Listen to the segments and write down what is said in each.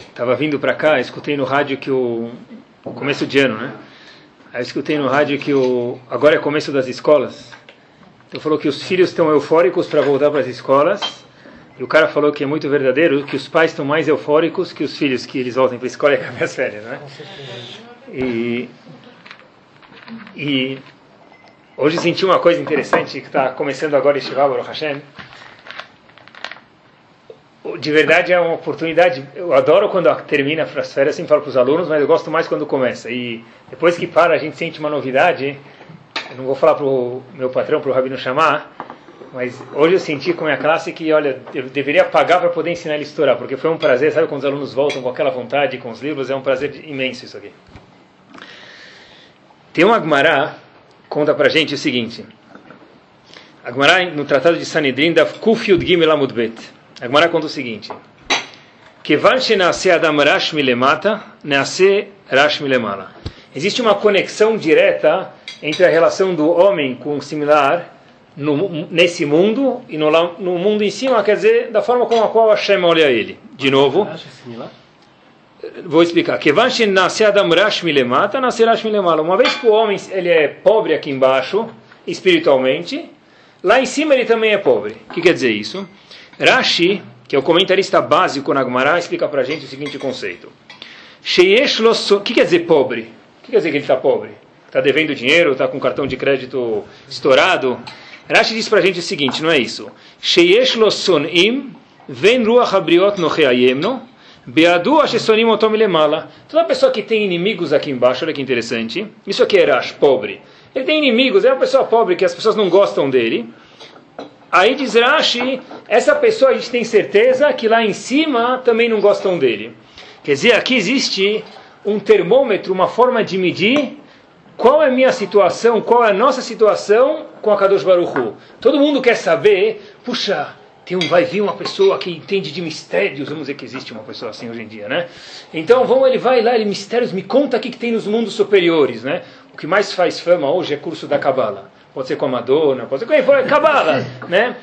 Estava vindo para cá, escutei no rádio que o começo de ano, né? Aí eu escutei no rádio que o agora é começo das escolas. Então falou que os filhos estão eufóricos para voltar para as escolas. E o cara falou que é muito verdadeiro, que os pais estão mais eufóricos que os filhos que eles voltem para a escola e acabem as férias, né? E, e hoje senti uma coisa interessante que está começando agora em Shiva Baruch Hashem de verdade é uma oportunidade. Eu adoro quando termina as férias, sempre falo para os alunos, mas eu gosto mais quando começa. E depois que para, a gente sente uma novidade. Eu não vou falar para o meu patrão, para o Rabino chamar, mas hoje eu senti com a minha classe que, olha, eu deveria pagar para poder ensinar ele a estourar, porque foi um prazer, sabe quando os alunos voltam com aquela vontade, com os livros, é um prazer imenso isso aqui. Tem um Agmará, conta para gente o seguinte. Agmará, no Tratado de Sanedrin, da Kuf Yud Gimel Amud Bet. A Gemara conta o seguinte: Kevan shenase adam rash milemata, nasce rash milemala. Existe uma conexão direta entre a relação do homem com o similar no, nesse mundo e no, no, mundo em cima, quer dizer, da forma como a qual Hashem olha ele. De novo. Vou explicar. Kevan shenase adam rash milemata, nasce rash milemala. Uma vez que o homem ele é pobre aqui embaixo, espiritualmente, lá em cima ele também é pobre. O que quer dizer isso? Rashi, que é o comentarista básico na Gemara, explica para a gente o seguinte conceito. O que quer dizer pobre? O que quer dizer que ele está pobre? Está devendo dinheiro, está com cartão de crédito estourado? Rashi diz para a gente o seguinte, não é isso. Sheyesh lo sonim ven ruach abriot no reayemno beadu ashesonim otom lemala. Toda pessoa que tem inimigos aqui embaixo, olha que interessante. Isso aqui é Rash, pobre. Ele tem inimigos, é uma pessoa pobre que as pessoas não gostam dele. Aí diz Rashi, essa pessoa a gente tem certeza que lá em cima também não gostam dele. Quer dizer, aqui existe um termômetro, uma forma de medir qual é a minha situação, qual é a nossa situação com a Kadosh Baruch Hu. Todo mundo quer saber, puxa, tem um, vai vir uma pessoa que entende de mistérios, vamos dizer que existe uma pessoa assim hoje em dia, né? Então, vamos, ele vai lá, ele mistérios, me conta o que, que tem nos mundos superiores, né? O que mais faz fama hoje é curso da Kabbalah pode ser com a Madonna, pode ser com quem for, Cabala, né?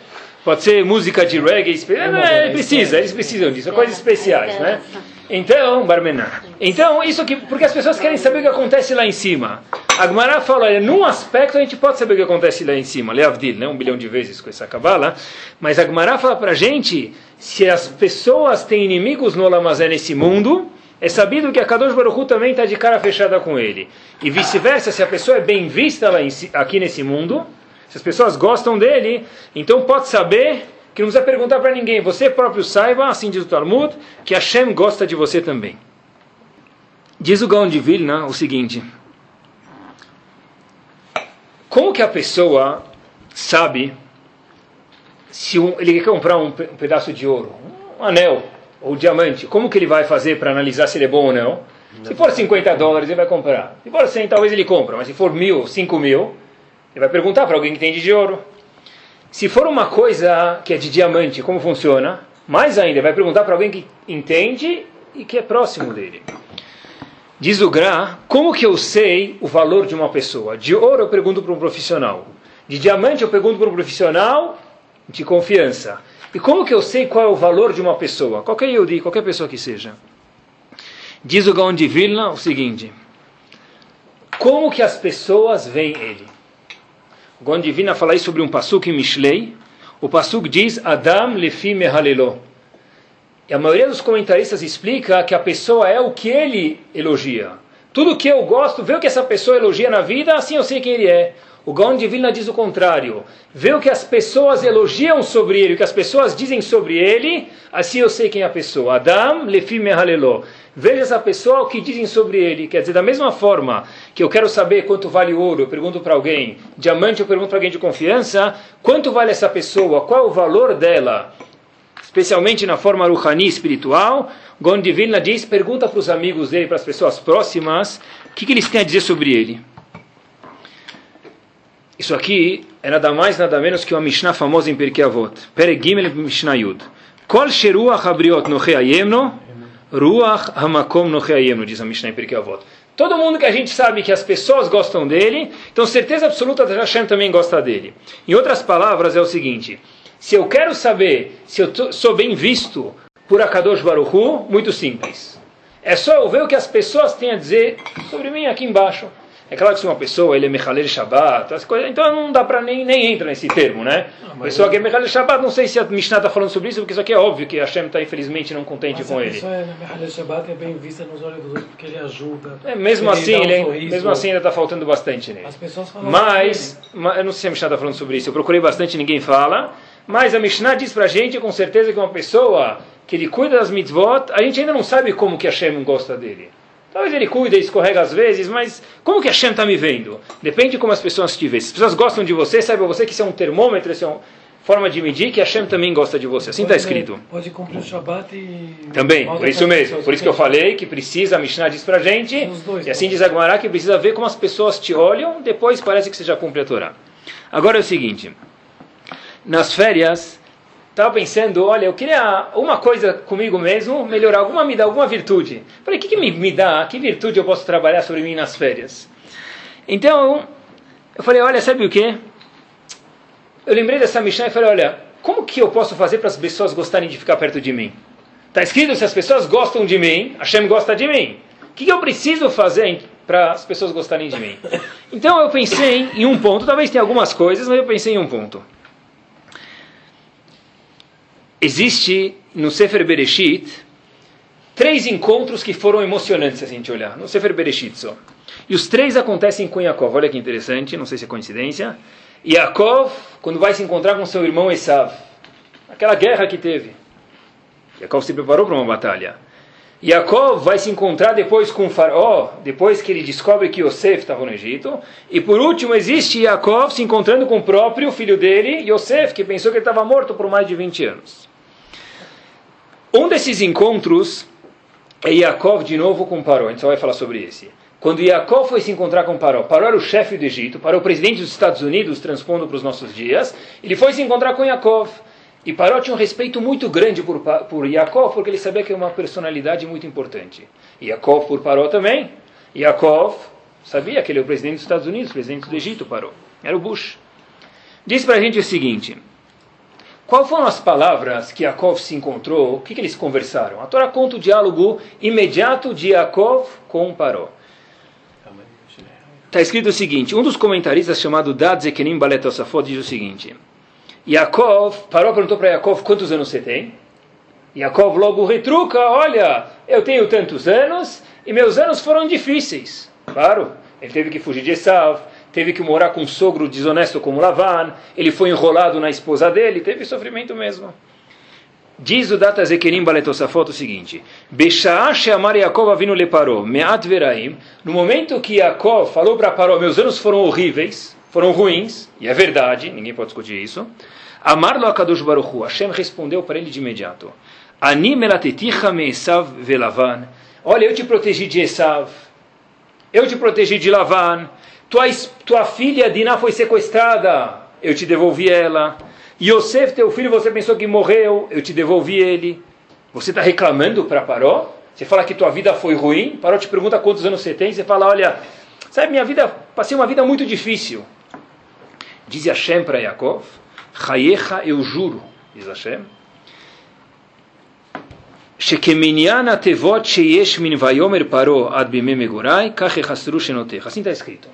Pode ser música de reggae, é, é, precisa, eles precisam disso, coisas especiais, né? Então, Barmená. Então, isso que, porque as pessoas querem saber o que acontece lá em cima. A Gemara fala, olha, num aspecto a gente pode saber o que acontece lá em cima, Leavdil, né? Um bilhão de vezes com essa cabala, mas a Gemara fala pra gente, se as pessoas têm inimigos no Olamazé nesse mundo, é sabido que a Kadosh Baruch Hu também está de cara fechada com ele. E vice-versa, se a pessoa é bem vista lá em, aqui nesse mundo, se as pessoas gostam dele, então pode saber que não precisa perguntar para ninguém. Você próprio saiba, assim diz o Talmud, que Hashem gosta de você também. Diz o Gaon de Vilna o seguinte: Como que a pessoa sabe se ele quer comprar um pedaço de ouro, um anel? Ou diamante, como que ele vai fazer para analisar se ele é bom ou não? Se for 50 dólares, ele vai comprar. Se for 100, talvez ele compra. Mas se for mil, 5 mil, ele vai perguntar para alguém que entende de ouro. Se for uma coisa que é de diamante, como funciona? Mais ainda, vai perguntar para alguém que entende e que é próximo dele. Diz o Gra, como que eu sei o valor de uma pessoa? De ouro eu pergunto para um profissional. De diamante eu pergunto para um profissional de confiança. E como que eu sei qual é o valor de uma pessoa? Qualquer Yehudi, qualquer pessoa que seja. Diz o Gaon de Vilna o seguinte: Como que as pessoas veem ele? O Gaon de Vilna fala isso sobre um pasuk em Mishlei. O pasuk diz Adam lefi mehalelo. E a maioria dos comentaristas explica que a pessoa é o que ele elogia. Tudo que eu gosto, vê o que essa pessoa elogia na vida, assim eu sei quem ele é. O Gaon de Vilna diz o contrário. Vê o que as pessoas elogiam sobre ele, o que as pessoas dizem sobre ele, assim eu sei quem é a pessoa. Adam lefi mehalelo. Veja essa pessoa o que dizem sobre ele. Quer dizer, da mesma forma que eu quero saber quanto vale ouro, eu pergunto para alguém, diamante eu pergunto para alguém de confiança, quanto vale essa pessoa, qual é o valor dela, especialmente na forma ruhani espiritual. Vilna diz, pergunta para os amigos dele, para as pessoas próximas, o que, que eles têm a dizer sobre ele. Isso aqui é nada mais, nada menos que uma Mishnah famosa em Pirkei Avot. Peregimel Mishnah Yud. Kol sheruach habriot nocheayemno, ruach hamakom nocheayemno, diz a Mishnah em Pirkei Avot. Todo mundo que a gente sabe que as pessoas gostam dele, então certeza absoluta que Hashem também gosta dele. Em outras palavras, é o seguinte: se eu quero saber se eu sou bem visto por Akadosh Baruchu? Muito simples. É só eu ver o que as pessoas têm a dizer sobre mim aqui embaixo. É claro que se uma pessoa ele é Mechaler Shabbat, as coisas, então não dá para nem, nem entra nesse termo, né? Não, pessoa eu... que é Mechaler Shabbat, não sei se a Mishnah está falando sobre isso, porque isso aqui é óbvio que Hashem está infelizmente não contente mas com ele. Mas a é Mechaler Shabbat é bem vista nos olhos dos outros porque ele ajuda. É, mesmo assim, um ele, sorriso, mesmo assim ainda está faltando bastante nele. As pessoas falam mas, mas, eu não sei se a Mishnah está falando sobre isso, eu procurei bastante ninguém fala, mas a Mishnah diz para a gente com certeza que uma pessoa que ele cuida das mitzvot, a gente ainda não sabe como que Hashem gosta dele. Talvez ele cuida e escorrega às vezes, mas como que a Hashem está me vendo? Depende de como as pessoas te veem. Se as pessoas gostam de você, saiba você que isso é um termômetro, isso é uma forma de medir que a Hashem também gosta de você. Assim está escrito. Pode cumprir o Shabat e... Também, por isso mesmo. Por isso que eu falei que precisa, a Mishnah diz pra gente, dois, e assim diz a Gemara, que precisa ver como as pessoas te olham, depois parece que você já cumpre a Torá. Agora é o seguinte, nas férias estava pensando, olha, eu queria uma coisa comigo mesmo, melhorar alguma me dá alguma virtude. Falei, o que, que me, me dá? Que virtude eu posso trabalhar sobre mim nas férias? Então, eu falei, olha, sabe o que? Eu lembrei dessa Mishnah e falei, olha, como que eu posso fazer para as pessoas gostarem de ficar perto de mim? Está escrito, se as pessoas gostam de mim, Hashem gosta de mim. O que, que eu preciso fazer para as pessoas gostarem de mim? Então eu pensei em um ponto, talvez tenha algumas coisas, mas eu pensei em um ponto existe no Sefer Bereshit três encontros que foram emocionantes, se a gente olhar, no Sefer Bereshit só. E os três acontecem com Yaakov. Olha que interessante, não sei se é coincidência. Yaakov, quando vai se encontrar com seu irmão Esav, aquela guerra que teve. Yaakov se preparou para uma batalha. Yaakov vai se encontrar depois com o faraó, depois que ele descobre que Yosef estava no Egito. E por último, existe Yaakov se encontrando com o próprio filho dele, Yosef, que pensou que ele estava morto por mais de 20 anos. Um desses encontros é Yaakov de novo com Paró. A gente só vai falar sobre esse. Quando Yaakov foi se encontrar com Paró, Paró era o chefe do Egito, Paró o presidente dos Estados Unidos, transpondo para os nossos dias, ele foi se encontrar com Yaakov. E Paró tinha um respeito muito grande por, por Yaakov, porque ele sabia que era uma personalidade muito importante. Yaakov por Paró também. Yaakov sabia que ele é o presidente dos Estados Unidos, presidente do Egito, Paró. Era o Bush. Diz para a gente o seguinte: qual foram as palavras que Yaakov se encontrou? O que, que eles conversaram? A Torá conta o diálogo imediato de Yaakov com Paró. Está escrito o seguinte: um dos comentaristas chamado Dad Zekenim Balet Osafot diz o seguinte: Yaakov, Paró perguntou para Yaakov quantos anos você tem? Yaakov logo retruca: Olha, eu tenho tantos anos e meus anos foram difíceis. Claro, ele teve que fugir de Esav, teve que morar com um sogro desonesto como Lavan, ele foi enrolado na esposa dele, teve sofrimento mesmo. Diz o Data Zekerim Baletosafot o seguinte: me'at veraim, no momento que Yaakov falou para Paró, meus anos foram horríveis, foram ruins, e é verdade, ninguém pode discutir isso, Amar akadosh baruchu, Hashem respondeu para ele de imediato, Ani melateticha me Esav velavan, olha, eu te protegi de Esav, eu te protegi de Lavan, tua, tua filha Diná foi sequestrada, eu te devolvi ela. Yosef, teu filho, você pensou que morreu, eu te devolvi ele. Você está reclamando para Paró? Você fala que tua vida foi ruim? Paró te pergunta quantos anos você tem. Você fala, olha, sabe, minha vida, passei uma vida muito difícil. Diz Hashem para Yaakov, Chayecha, eu juro, diz Hashem, Shekeminiana tevot sheyesh min vayomer paro ad bime megurai, kach. Assim está escrito.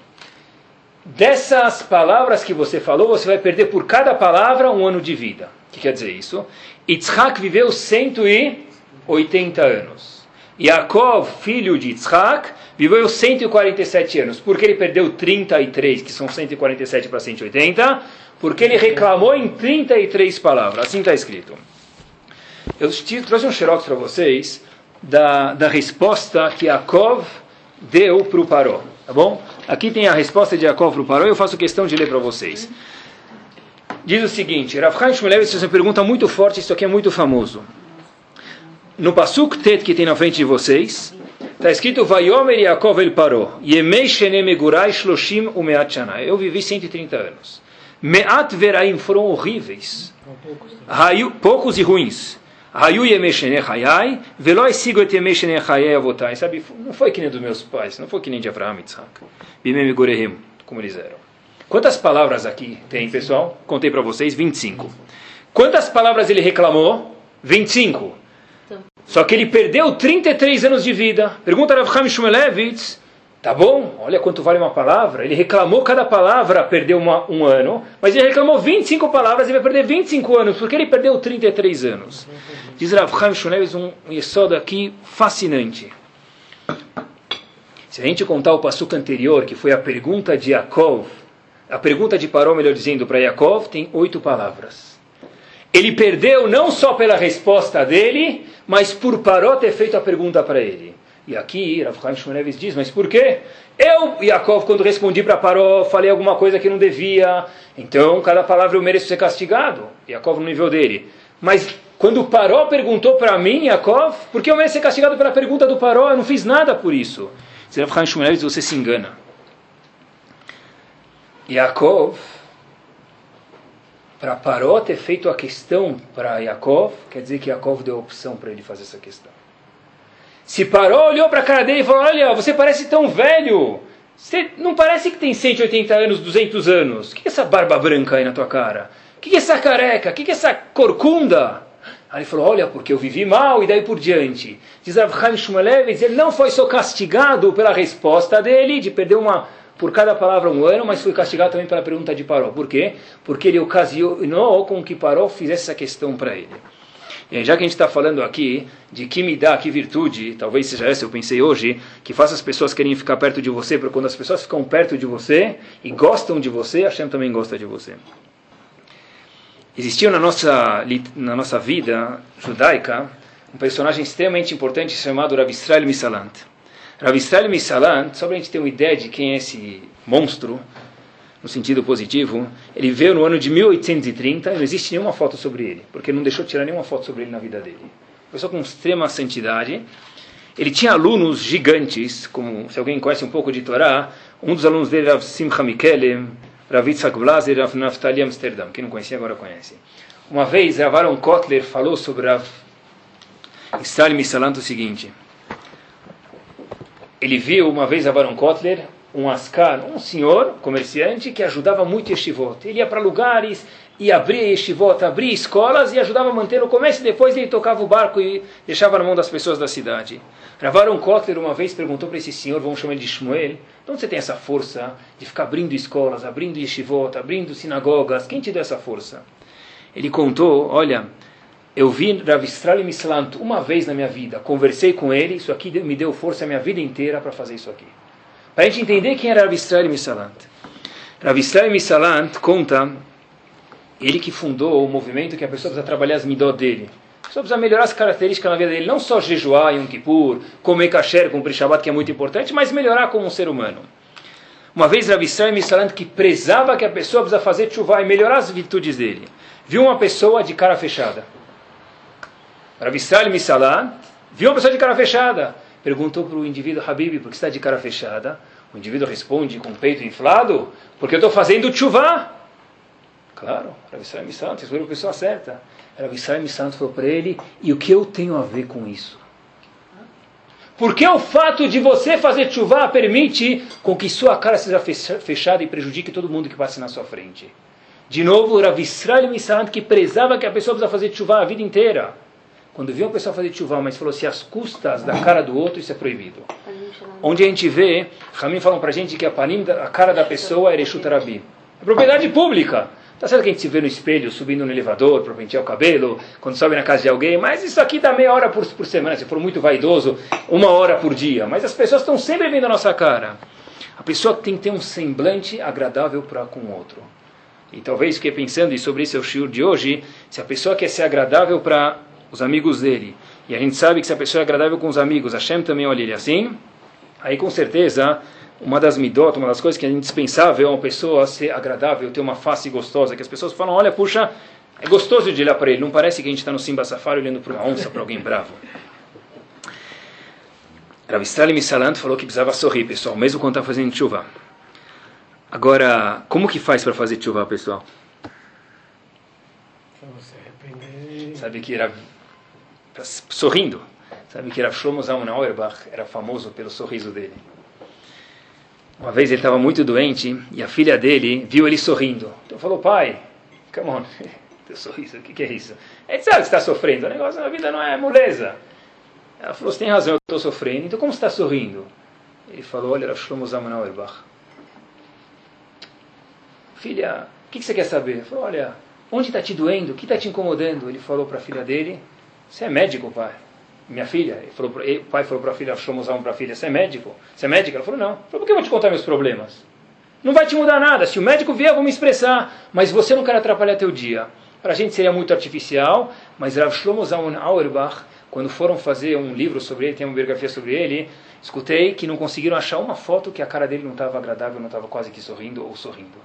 Dessas palavras que você falou, você vai perder por cada palavra um ano de vida. O que quer dizer isso? Yitzhak viveu 180 anos. Yaakov, filho de Yitzhak, viveu 147 anos. Por que ele perdeu 33, que são 147 para 180? Porque ele reclamou em 33 palavras. Assim está escrito. Eu trouxe um xerox para vocês da, da resposta que Yaakov deu para o Paró. Tá bom? Aqui tem a resposta de Yaakov para o Paró, eu faço questão de ler para vocês. Diz o seguinte, Rav Chaim Shmulevitz fez uma pergunta muito forte, isso aqui é muito famoso. No Pasuk Tet que tem na frente de vocês, está escrito Vayomer Yaakov el Paró, Yemei Shene Megurai Shloshim Umeat Shana. Eu vivi 130 anos. Meat Veraim foram horríveis. Poucos e ruins. Hayu Yemeshene Hayai, Veloi Sigo et Yemeshene Hayai Avotai. Sabe, não foi que nem dos meus pais, não foi que nem de Abraham e Isaac. Bimem Gorehim, como eles eram. Quantas palavras aqui tem, pessoal? Contei para vocês, 25. Quantas palavras ele reclamou? 25. Só que ele perdeu 33 anos de vida. Pergunta Rav Chaim Shmulevitz, tá bom, olha quanto vale uma palavra. Ele reclamou cada palavra, perdeu uma, um ano, mas ele reclamou 25 palavras e vai perder 25 anos, porque ele perdeu 33 anos. Diz Rav Chaim Shmulevitz um yesoda aqui fascinante. Se a gente contar o passuco anterior, que foi a pergunta de Yaakov, a pergunta de Paró, melhor dizendo, para Yaakov, tem oito palavras. Ele perdeu não só pela resposta dele, mas por Paró ter feito a pergunta para ele. E aqui, Rav Chaim diz, mas por quê? Eu, Yaakov, quando respondi para Paró, falei alguma coisa que não devia, então cada palavra eu mereço ser castigado. Yaakov no nível dele. Mas quando Paró perguntou para mim, Yaakov, por que eu mereço ser castigado pela pergunta do Paró? Eu não fiz nada por isso. Rav Chaim você se engana. Yaakov para Paró ter feito a questão para Yaakov, quer dizer que Yaakov deu a opção para ele fazer essa questão. Se Paró olhou para a cara dele e falou: Olha, você parece tão velho. Você não parece que tem 180 anos, 200 anos. O que é essa barba branca aí na tua cara? O que é essa careca? O que é essa corcunda? Aí ele falou: Olha, porque eu vivi mal e daí por diante. Diz Avraham Shmulevitz, ele não foi só castigado pela resposta dele, de perder uma por cada palavra um ano, mas foi castigado também pela pergunta de Paró. Por quê? Porque ele ocasionou com que Paró fizesse essa questão para ele. E já que a gente está falando aqui de que me dá, que virtude, talvez seja essa, eu pensei hoje, que faça as pessoas querem ficar perto de você, porque quando as pessoas ficam perto de você e gostam de você, a Hashem também gosta de você. Existiu na nossa, na nossa vida judaica um personagem extremamente importante chamado Rav Israel Misalant. Rav Israel Misalant, só para a gente ter uma ideia de quem é esse monstro, no sentido positivo, ele veio no ano de 1830 e não existe nenhuma foto sobre ele, porque não deixou tirar nenhuma foto sobre ele na vida dele. Pessoa com extrema santidade. Ele tinha alunos gigantes, como se alguém conhece um pouco de Torá, um dos alunos dele era Simcha Mikelem, Rav Yitzhak Blaser Rav Naftali Amsterdam. Quem não conhecia agora conhece. Uma vez, Rav Aaron Kotler falou sobre Rav Israel Misalant o seguinte ele viu uma vez a Baron Kotler, um Ascar, um senhor comerciante que ajudava muito Yeshivot. Ele ia para lugares e abria Yeshivot, abria escolas e ajudava a manter o comércio. Depois ele tocava o barco e deixava na mão das pessoas da cidade. Ravaron Kotler uma vez perguntou para esse senhor, vamos chamar ele de Shmuel, de onde você tem essa força de ficar abrindo escolas, abrindo Yeshivot, abrindo sinagogas? Quem te deu essa força? Ele contou, olha, eu vi Rav Israel uma vez na minha vida, conversei com ele, isso aqui me deu força a minha vida inteira para fazer isso aqui. Para a gente entender quem era Rav Israel Mislant. Rav Mislant conta, ele que fundou o movimento que a pessoa precisa trabalhar as midot dele. A pessoa precisa melhorar as características na vida dele, não só jejuar em um Kippur, comer kasher, cumprir Shabbat, que é muito importante, mas melhorar como um ser humano. Uma vez Rav Israel Mislant, que prezava que a pessoa precisa fazer chuva e melhorar as virtudes dele, viu uma pessoa de cara fechada. Rav Israel Misalan viu uma pessoa de cara fechada. Perguntou para o indivíduo, Habib, por que está de cara fechada? O indivíduo responde com o peito inflado, porque eu estou fazendo chuva. Claro, Rav Israel Misalan, você a pessoa certa. Rav Israel Misalan falou para ele, e o que eu tenho a ver com isso? Porque o fato de você fazer chuva permite com que sua cara seja fechada e prejudique todo mundo que passe na sua frente. De novo, Rav Israel Misalan que prezava que a pessoa precisa fazer chuva a vida inteira. Quando viu uma pessoa fazer chuva, mas falou se as custas da cara do outro, isso é proibido. Onde a gente vê, Ramin falam pra gente que a panim, a cara da pessoa é Reshut Arabi. É propriedade pública. Tá certo que a gente se vê no espelho, subindo no elevador, para pentear o cabelo, quando sobe na casa de alguém, mas isso aqui dá meia hora por, por semana, se for muito vaidoso, uma hora por dia. Mas as pessoas estão sempre vendo a nossa cara. A pessoa tem que ter um semblante agradável para com o outro. E talvez fiquei pensando, e sobre esse é o shiur de hoje, se a pessoa quer ser agradável para os amigos dele, e a gente sabe que se a pessoa é agradável com os amigos, Hashem também olha ele assim, aí com certeza uma das midot, uma das coisas que é indispensável é uma pessoa ser agradável, ter uma face gostosa, que as pessoas falam, olha, puxa, é gostoso de olhar para ele, não parece que a gente está no Simba Safari olhando para uma onça, para alguém bravo. Rav Israel Misalant falou que precisava sorrir, pessoal, mesmo quando está fazendo chuva. Agora, como que faz para fazer chuva, pessoal? Sabe que era sorrindo. Sabe que era Shlomo Zalman Auerbach era famoso pelo sorriso dele. Uma vez ele estava muito doente e a filha dele viu ele sorrindo. Então falou, pai, come on, teu sorriso, o que, que é isso? Ele sabe que está sofrendo, o negócio na vida não é moleza. Ela falou, você tem razão, eu estou sofrendo, então como você está sorrindo? Ele falou, olha, Rav Shlomo Zalman Auerbach. Filha, o que, que você quer saber? Ele falou, olha, onde está te doendo? O que está te incomodando? Ele falou para a filha dele, você é médico, pai? Minha filha, o pai falou para a filha, Shlomo Zalman para a filha, você é médico? Você é médica? Ela falou, não. Falou, por que eu vou te contar meus problemas? Não vai te mudar nada. Se o médico vier, eu vou me expressar. Mas você não quer atrapalhar teu dia. Para a gente seria muito artificial, mas Rav Shlomo Zalman Auerbach, quando foram fazer um livro sobre ele, tem uma biografia sobre ele, escutei que não conseguiram achar uma foto que a cara dele não estava agradável, não estava quase que sorrindo ou sorrindo.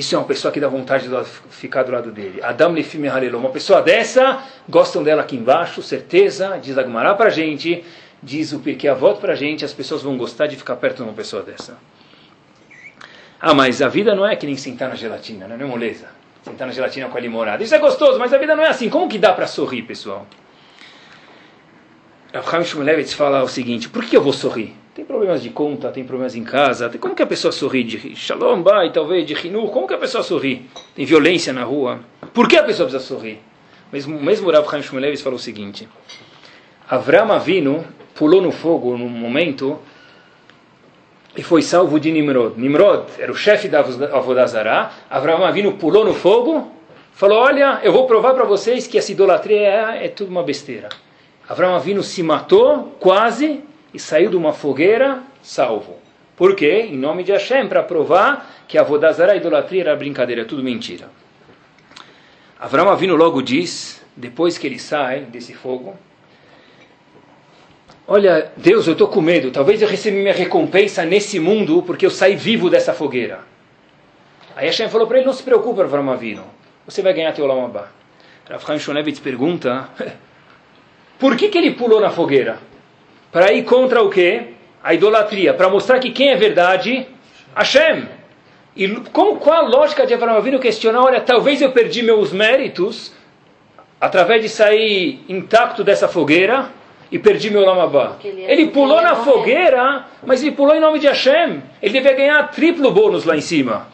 Isso é uma pessoa que dá vontade de ficar do lado dele. Adam Lefime Halelo. Uma pessoa dessa, gostam dela aqui embaixo, certeza, diz Agmará para a gente, diz o Pirkei Avot para a gente, as pessoas vão gostar de ficar perto de uma pessoa dessa. Ah, mas a vida não é que nem sentar na gelatina, não é moleza. Sentar na gelatina com a limonada. Isso é gostoso, mas a vida não é assim. Como que dá para sorrir, pessoal? Rav Chaim Shmulevitz fala o seguinte, por que eu vou sorrir? Tem problemas de conta, tem problemas em casa, tem, como que a pessoa sorri? De shalom, bai, talvez, de rinu, como que a pessoa sorri? Tem violência na rua. Por que a pessoa precisa sorrir? Mesmo, mesmo Rav Chaim Shmulevitz falou o seguinte, Avram Avinu pulou no fogo num momento e foi salvo de Nimrod. Nimrod era o chefe da Avodazará. Avraham Avinu pulou no fogo, falou: Olha, eu vou provar para vocês que essa idolatria é, é tudo uma besteira. Avraham Avinu se matou, quase, e saiu de uma fogueira, salvo. Por quê? Em nome de Hashem, para provar que a Avodazará, a idolatria, era brincadeira, é tudo mentira. Avraham Avinu logo diz, depois que ele sai desse fogo, Olha, Deus, eu estou com medo. Talvez eu receba minha recompensa nesse mundo porque eu saí vivo dessa fogueira. Aí Hashem falou para ele: Não se preocupe, Avram Avinu. Você vai ganhar teu Lamabá. Rav Chaim Shonevitz pergunta: Por que, que ele pulou na fogueira? Para ir contra o quê? A idolatria. Para mostrar que quem é verdade? Hashem. E como, qual a lógica de Avram Avinu questionar: Olha, talvez eu perdi meus méritos através de sair intacto dessa fogueira e perdi meu Lamabá. Ele, ele pulou ele na fogueira, mas ele pulou em nome de Hashem. Ele devia ganhar triplo bônus lá em cima.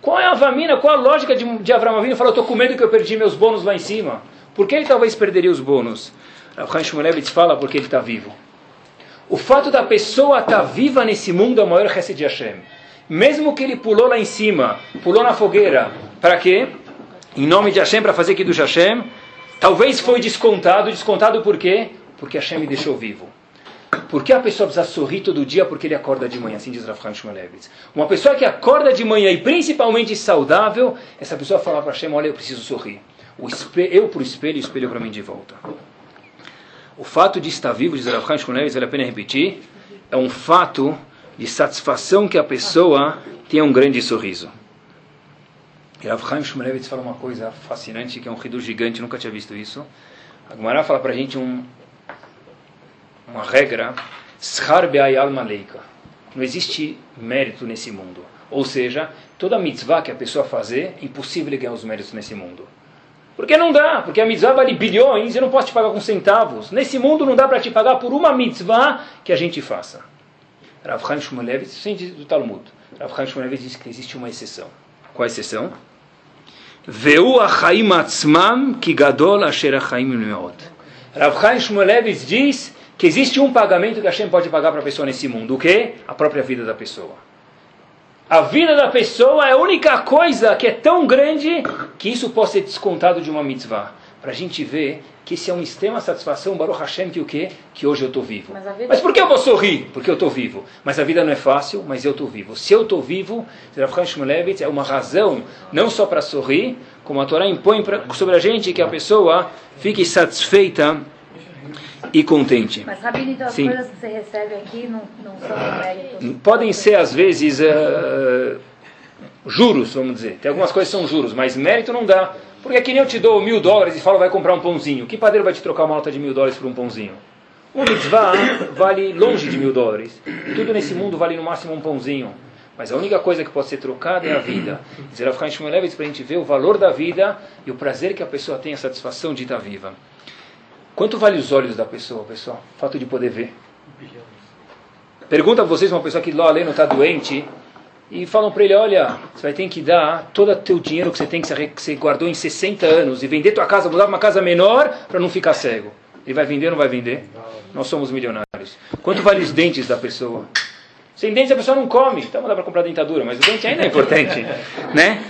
Qual é a família, qual a lógica de, de Avram Avinu? Falou, estou com medo que eu perdi meus bônus lá em cima. Por que ele talvez perderia os bônus? Rav Shmulevitz fala porque ele está vivo. O fato da pessoa estar tá viva nesse mundo é o maior resto de Hashem. Mesmo que ele pulou lá em cima, pulou na fogueira, para quê? Em nome de Hashem, para fazer do Hashem, talvez foi descontado. Descontado por quê? Porque Hashem me deixou vivo. Por que a pessoa precisa sorrir todo dia porque ele acorda de manhã? Assim diz Rav Chaim. Uma pessoa que acorda de manhã e principalmente saudável, essa pessoa fala para Hashem, olha, eu preciso sorrir. O espelho, eu para o espelho o espelho para mim de volta. O fato de estar vivo, diz Rav Chaim Shmulevitz, vale a pena repetir, é um fato de satisfação que a pessoa tenha um grande sorriso. E Rav Chaim Shmulevitz fala uma coisa fascinante, que é um rido gigante, nunca tinha visto isso. A Gemara fala para a gente um, uma regra, não existe mérito nesse mundo. Ou seja, toda mitzvah que a pessoa fazer, é impossível ganhar os méritos nesse mundo. Porque não dá, porque a mitzvah vale bilhões e eu não posso te pagar com centavos. Nesse mundo não dá para te pagar por uma mitzvah que a gente faça. Rav Chaim Shmulevitz, do Talmud, Rav Chaim Shmulevitz diz que existe uma exceção. Qual a exceção? Veu achaim atzmam ki gadol asher achaim meod. Rav Chaim Shmulevitz diz que existe um pagamento que a Hashem pode pagar para a pessoa nesse mundo. O que? A própria vida da pessoa. A vida da pessoa é a única coisa que é tão grande que isso pode ser descontado de uma mitzvah. Para a gente ver que esse é uma extrema satisfação, Baruch Hashem, que o quê? Que hoje eu estou vivo. Mas, mas, por que eu vou sorrir? Porque eu estou vivo. Mas a vida não é fácil, mas eu estou vivo. Se eu estou vivo, é uma razão não só para sorrir, como a Torá impõe pra, sobre a gente que a pessoa fique satisfeita e contente. Mas, Rabino, então as Sim. coisas que você recebe aqui não, não são méritos? Podem ser, às vezes, uh, juros, vamos dizer. Tem algumas coisas que são juros, mas mérito não dá. Porque aqui nem eu te dou mil dólares e falo, vai comprar um pãozinho. Que padeiro vai te trocar uma nota de mil dólares por um pãozinho? Um mitzvah vale longe de mil dólares. Tudo nesse mundo vale no máximo um pãozinho. Mas a única coisa que pode ser trocada é a vida. Zerav Chaim Shmulevitz para a gente ver o valor da vida e o prazer que a pessoa tem, a satisfação de estar viva. Quanto vale os olhos da pessoa, pessoal? Fato de poder ver. Pergunta a vocês uma pessoa que lá além não está doente e falam para ele, olha, você vai ter que dar todo o teu dinheiro que você tem que você guardou em 60 anos e vender tua casa, mudar uma casa menor para não ficar cego. Ele vai vender ou não vai vender? Nós somos milionários. Quanto vale os dentes da pessoa? Sem dentes a pessoa não come, então não dá para comprar dentadura, mas o dente ainda é importante, né?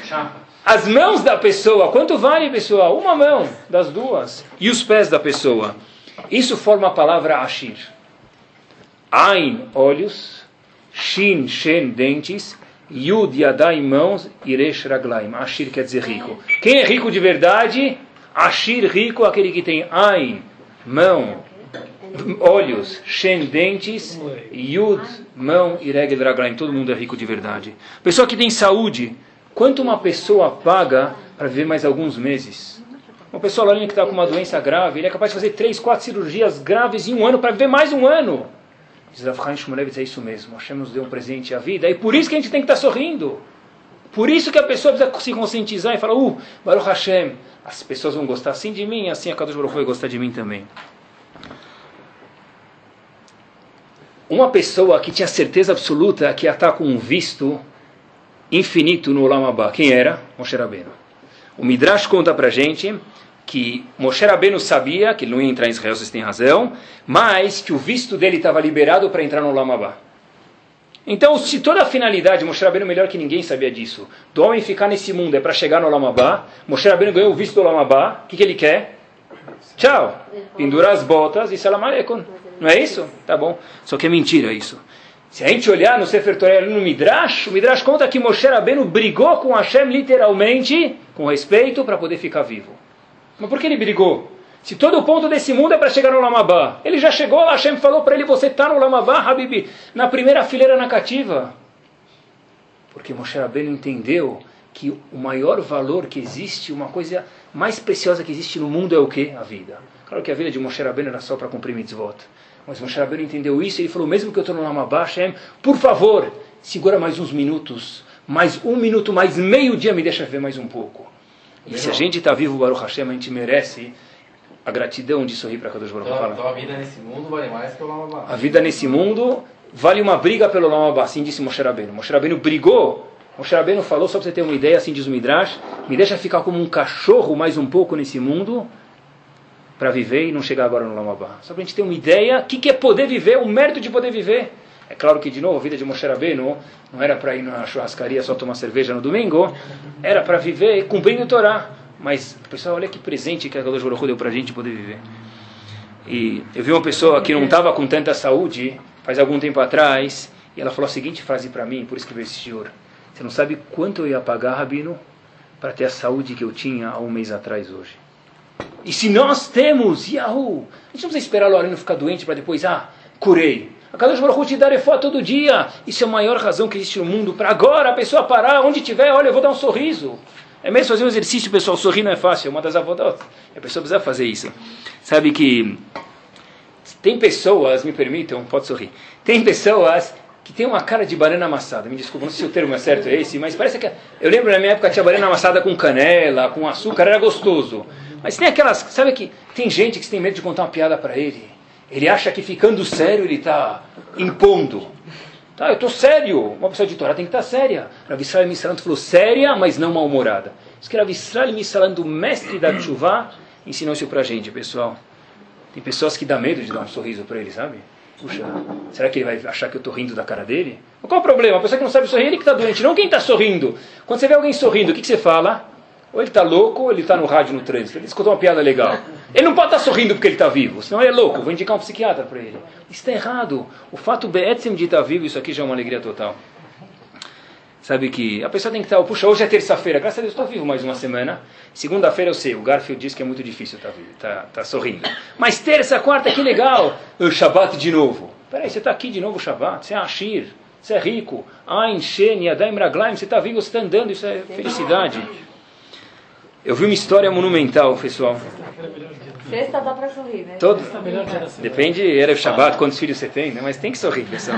As mãos da pessoa, quanto vale, pessoal? Uma mão das duas. E os pés da pessoa. Isso forma a palavra Ashir. Ain, olhos. Shin, Shen, dentes. Yud, Yadai, mãos. Iresh, Raglaim. Ashir quer dizer rico. Quem é rico de verdade? Ashir, rico, aquele que tem Ain, mão, olhos, Shen, dentes. Yud, mão. Regel, Raglaim. Todo mundo é rico de verdade. Pessoa que tem saúde. Quanto uma pessoa paga para viver mais alguns meses? Uma pessoa lá que está com uma doença grave, ele é capaz de fazer três, quatro cirurgias graves em um ano para viver mais um ano. Diz Rav é isso mesmo. Hashem nos deu um presente à vida e por isso que a gente tem que estar tá sorrindo. Por isso que a pessoa precisa se conscientizar e falar, uh, Baruch Hashem, as pessoas vão gostar assim de mim, assim a Kadosh Baruch vai gostar de mim também. Uma pessoa que tinha certeza absoluta que ia estar com um visto infinito no Olam. Quem era? Moshe Rabbeinu. O Midrash conta pra gente que Moshe Rabbeinu sabia que ele não ia entrar em Israel, vocês têm razão, mas que o visto dele estava liberado para entrar no Olam. Então, se toda a finalidade, Moshe Rabbeinu melhor que ninguém sabia disso, do homem ficar nesse mundo é para chegar no Olam Moshe Rabbeinu ganhou o visto do Olam o que, que ele quer? Tchau. Pendurar as botas e salam aleikum. Não é isso? Tá bom. Só que é mentira isso. Se a gente olhar no Sefer Torah no Midrash, o Midrash conta que Moshe Rabbeinu brigou com Hashem literalmente, com respeito, para poder ficar vivo. Mas por que ele brigou? Se todo o ponto desse mundo é para chegar no Lamabá, ele já chegou lá, Hashem falou para ele, você está no Lamabá, Habib, na primeira fileira na cativa. Porque Moshe Rabbeinu entendeu que o maior valor que existe, uma coisa mais preciosa que existe no mundo é o que? A vida. Claro que a vida de Moshe Rabbeinu era só para cumprir mitzvot. Mas Moshe Rabbeinu entendeu isso e ele falou, mesmo que eu estou no Lamabá, Hashem, por favor, segura mais uns minutos, mais um minuto, mais meio dia, me deixa ver mais um pouco. E se a gente está vivo, Baruch Hashem, a gente merece a gratidão de sorrir para Kadosh Baruch Então, então a vida nesse mundo vale mais que o Lamabá. A vida nesse mundo vale uma briga pelo Lamabá, assim disse Moshe Rabbeinu. Moshe Rabbeinu brigou. Moshe Rabbeinu falou, só para você ter uma ideia, assim diz o Midrash, me deixa ficar como um cachorro mais um pouco nesse mundo, para viver e não chegar agora no Lamabá. Só para a gente ter uma ideia, o que, que é poder viver, o mérito de poder viver. É claro que, de novo, a vida de Moshe Rabbeinu não era para ir na churrascaria só tomar cerveja no domingo, era para viver cumprindo o Torá. Mas, pessoal, olha que presente que a Kadosh Baruch deu para a gente poder viver. E eu vi uma pessoa que não estava com tanta saúde, faz algum tempo atrás, e ela falou a seguinte frase para mim, por veio esse senhor. Você não sabe quanto eu ia pagar, Rabino, para ter a saúde que eu tinha há um mês atrás hoje. E se nós temos, Yahoo, a gente não precisa esperar o Loreno ficar doente para depois, ah, curei. A Kadosh Baruch te dá refó todo dia. Isso é a maior razão que existe no mundo. Para agora a pessoa parar, onde tiver, olha, eu vou dar um sorriso. É mesmo fazer um exercício, pessoal. Sorrir não é fácil, é uma das avodot. A pessoa precisa fazer isso. Sabe que tem pessoas, me permitam, pode sorrir. Tem pessoas que tem uma cara de banana amassada. Me desculpa, não sei se o termo é certo é esse, mas parece que. Eu lembro na minha época tinha banana amassada com canela, com açúcar, era gostoso. Mas tem aquelas. Sabe que tem gente que tem medo de contar uma piada para ele. Ele acha que ficando sério ele está impondo. Tá, eu estou sério. Uma pessoa de Torá tem que estar tá séria. Rav Israel Missalant falou séria, mas não mal-humorada. Isso que Rav Israel o mestre da Tshuva, ensinou isso para gente, pessoal. Tem pessoas que dá medo de dar um sorriso para ele, sabe? Puxa, será que ele vai achar que eu estou rindo da cara dele? Qual o problema? A pessoa que não sabe sorrir, ele que está doente, não quem está sorrindo. Quando você vê alguém sorrindo, o que, que você fala? Ou ele está louco, ou ele está no rádio no trânsito. Ele escutou uma piada legal. Ele não pode estar tá sorrindo porque ele está vivo, senão ele é louco. Vou indicar um psiquiatra para ele. Isso está errado. O fato Be'etzem de estar tá vivo, isso aqui já é uma alegria total. Sabe que a pessoa tem que estar, tá, puxa, hoje é terça-feira, graças a Deus estou vivo mais uma semana. Segunda-feira eu sei, o Garfield diz que é muito difícil estar vivo, tá, tá sorrindo. Mas terça, quarta, que legal! O Shabbat de novo. Peraí, você está aqui de novo o Shabbat, você é Ashir, você é rico. Ain, Shen, Yadaim, Raglaim, você está vivo, você está andando, isso é felicidade. Eu vi uma história monumental, pessoal. Sexta dá para sorrir, né? Todo... Depende, era o Shabbat, quantos filhos você tem, né? mas tem que sorrir, pessoal.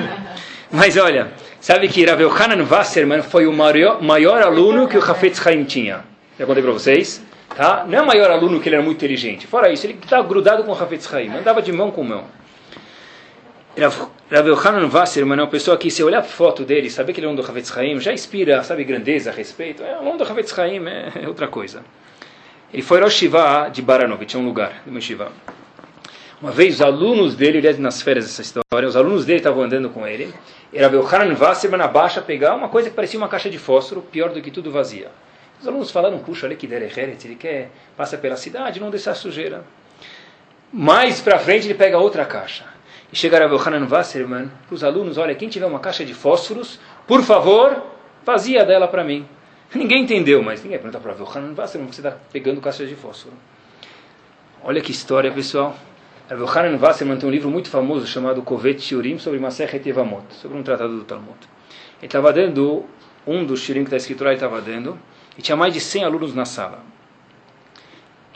Mas olha, sabe que Rav Yohanan Wasserman foi o maior, maior aluno que o Hafetz Haim tinha. Já contei para vocês? Tá? Não é o maior aluno que ele era muito inteligente. Fora isso, ele estava grudado com o Hafetz Haim, andava de mão com mão. Rav Yohanan Wasserman é uma pessoa que, se olhar a foto dele, saber que ele é um do Havetz Haim, já inspira, sabe, grandeza, respeito. É um do Havetz Haim, é outra coisa. Ele foi Rosh Shiva de Baranovich, é um lugar, de uma Shiva. Uma vez os alunos dele, ele é nas férias dessa história, os alunos dele estavam andando com ele, ver o Hanan Wasserman na baixa pegar uma coisa que parecia uma caixa de fósforo, pior do que tudo vazia. Os alunos falaram, puxa, olha que derecheret, ele quer, passa pela cidade, não deixar sujeira. Mais para frente ele pega outra caixa. E chega a Hanan Wasserman para os alunos, olha, quem tiver uma caixa de fósforos, por favor, vazia dela para mim. Ninguém entendeu, mas ninguém pergunta para o Hanan Wasserman, você está pegando caixa de fósforo. Olha que história, pessoal. Rav Yochanan Wasserman tem um livro muito famoso chamado Kovet Shiurim sobre Masechet Evamot, sobre um tratado do Talmud. Ele estava dando, um dos shiurim que está escrito lá, ele estava dando, e tinha mais de 100 alunos na sala.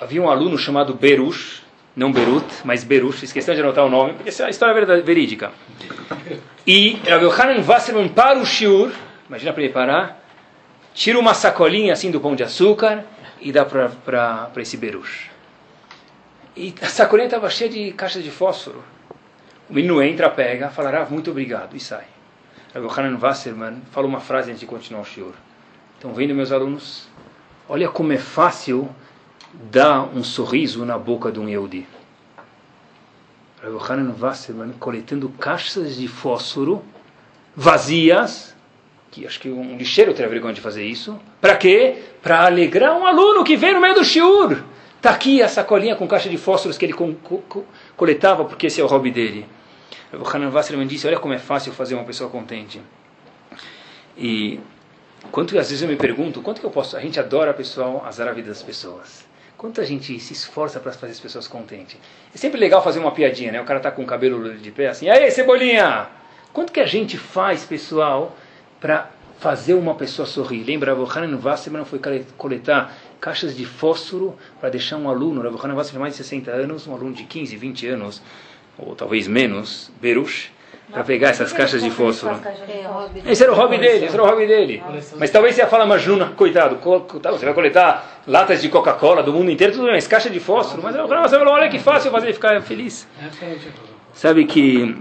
Havia um aluno chamado Berush, não Berut, mas Berush, esqueceu de anotar o nome, porque essa é a história verídica. E Rav Yochanan Wasserman para o shiur, imagina para ele parar, tira uma sacolinha assim do pão de açúcar e dá para esse Berush. E a sacolinha estava cheia de caixas de fósforo. O menino entra, pega, falará muito obrigado e sai. Rav Hanan Wasserman falou uma frase antes de continuar o shiur. Estão vendo, meus alunos? Olha como é fácil dar um sorriso na boca de um Yehudi. Rav Hanan Wasserman coletando caixas de fósforo vazias, que acho que um lixeiro teria vergonha de fazer isso. Para quê? Para alegrar um aluno que vem no meio do shiur. Está aqui a sacolinha com caixa de fósforos que ele co co coletava, porque esse é o hobby dele. O Hanan Wasserman disse, olha como é fácil fazer uma pessoa contente. E quanto às vezes eu me pergunto, quanto que eu posso... A gente adora, pessoal, a vida das pessoas. Quanto a gente se esforça para fazer as pessoas contentes. É sempre legal fazer uma piadinha, né? O cara está com o cabelo de pé assim, aí cebolinha! Quanto que a gente faz, pessoal, para fazer uma pessoa sorrir? Lembra, o Hanan Wasserman foi coletar caixas de fósforo para deixar um aluno, Rav Hanan Wasserman, mais de 60 anos, um aluno de 15, 20 anos, ou talvez menos, Berush, para pegar essas caixas de fósforo. Esse era o hobby dele, esse era o hobby dele. Mas talvez você ia falar, Majuna, coitado, você vai coletar latas de Coca-Cola do mundo inteiro, tudo bem, mas caixa de fósforo. Mas você falou, olha que fácil fazer ele ficar feliz. Sabe que,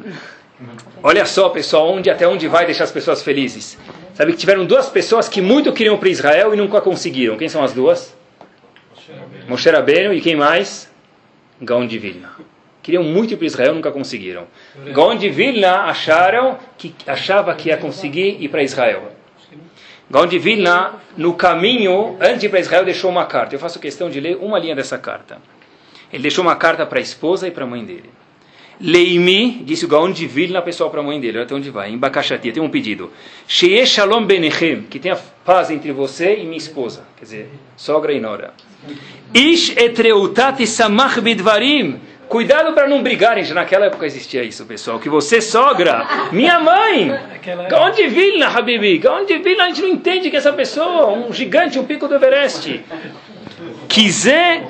olha só pessoal, onde até onde vai deixar as pessoas felizes. Sabe que tiveram duas pessoas que muito queriam para Israel e nunca conseguiram. Quem são as duas? Moshe Rabbeinu e quem mais? Gaon de Vilna. Queriam muito ir para Israel, nunca conseguiram. Gaon de Vilna acharam que achava que ia conseguir ir para Israel. Gaon de Vilna, no caminho, antes de ir para Israel, deixou uma carta. Eu faço questão de ler uma linha dessa carta. Ele deixou uma carta para a esposa e para a mãe dele. Leimi, disse o Gaon de Vilna, pessoal, para a mãe dele, olha até onde vai, em Bakashati, tem um pedido. Sheye Shalom Benechem, que tenha paz entre você e minha esposa, quer dizer, sogra e nora. Ish etreutat samach bidvarim, cuidado para não brigarem, naquela época existia isso, pessoal, que você, sogra, minha mãe, Gaon de Vilna, Habibi, Gaon de Vilna, a gente não entende que essa pessoa, um gigante, um pico do Everest. Quiser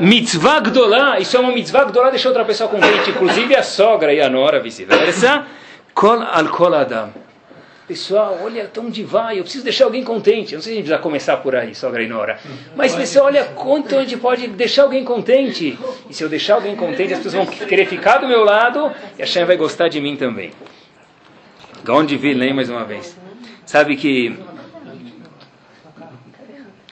mitzvah gdolá, isso é uma mitzvah gdolá, deixa outra pessoa contente, inclusive a sogra e a nora, vice-versa. Kol al kol adam. Pessoal, olha até onde vai, eu preciso deixar alguém contente. Eu não sei se a gente precisa começar por aí, sogra e nora. Mas, pessoal, olha quanto a gente pode deixar alguém contente. E se eu deixar alguém contente, as pessoas vão querer ficar do meu lado e a Shem vai gostar de mim também. Gaon de Vilna, mais uma vez. Sabe que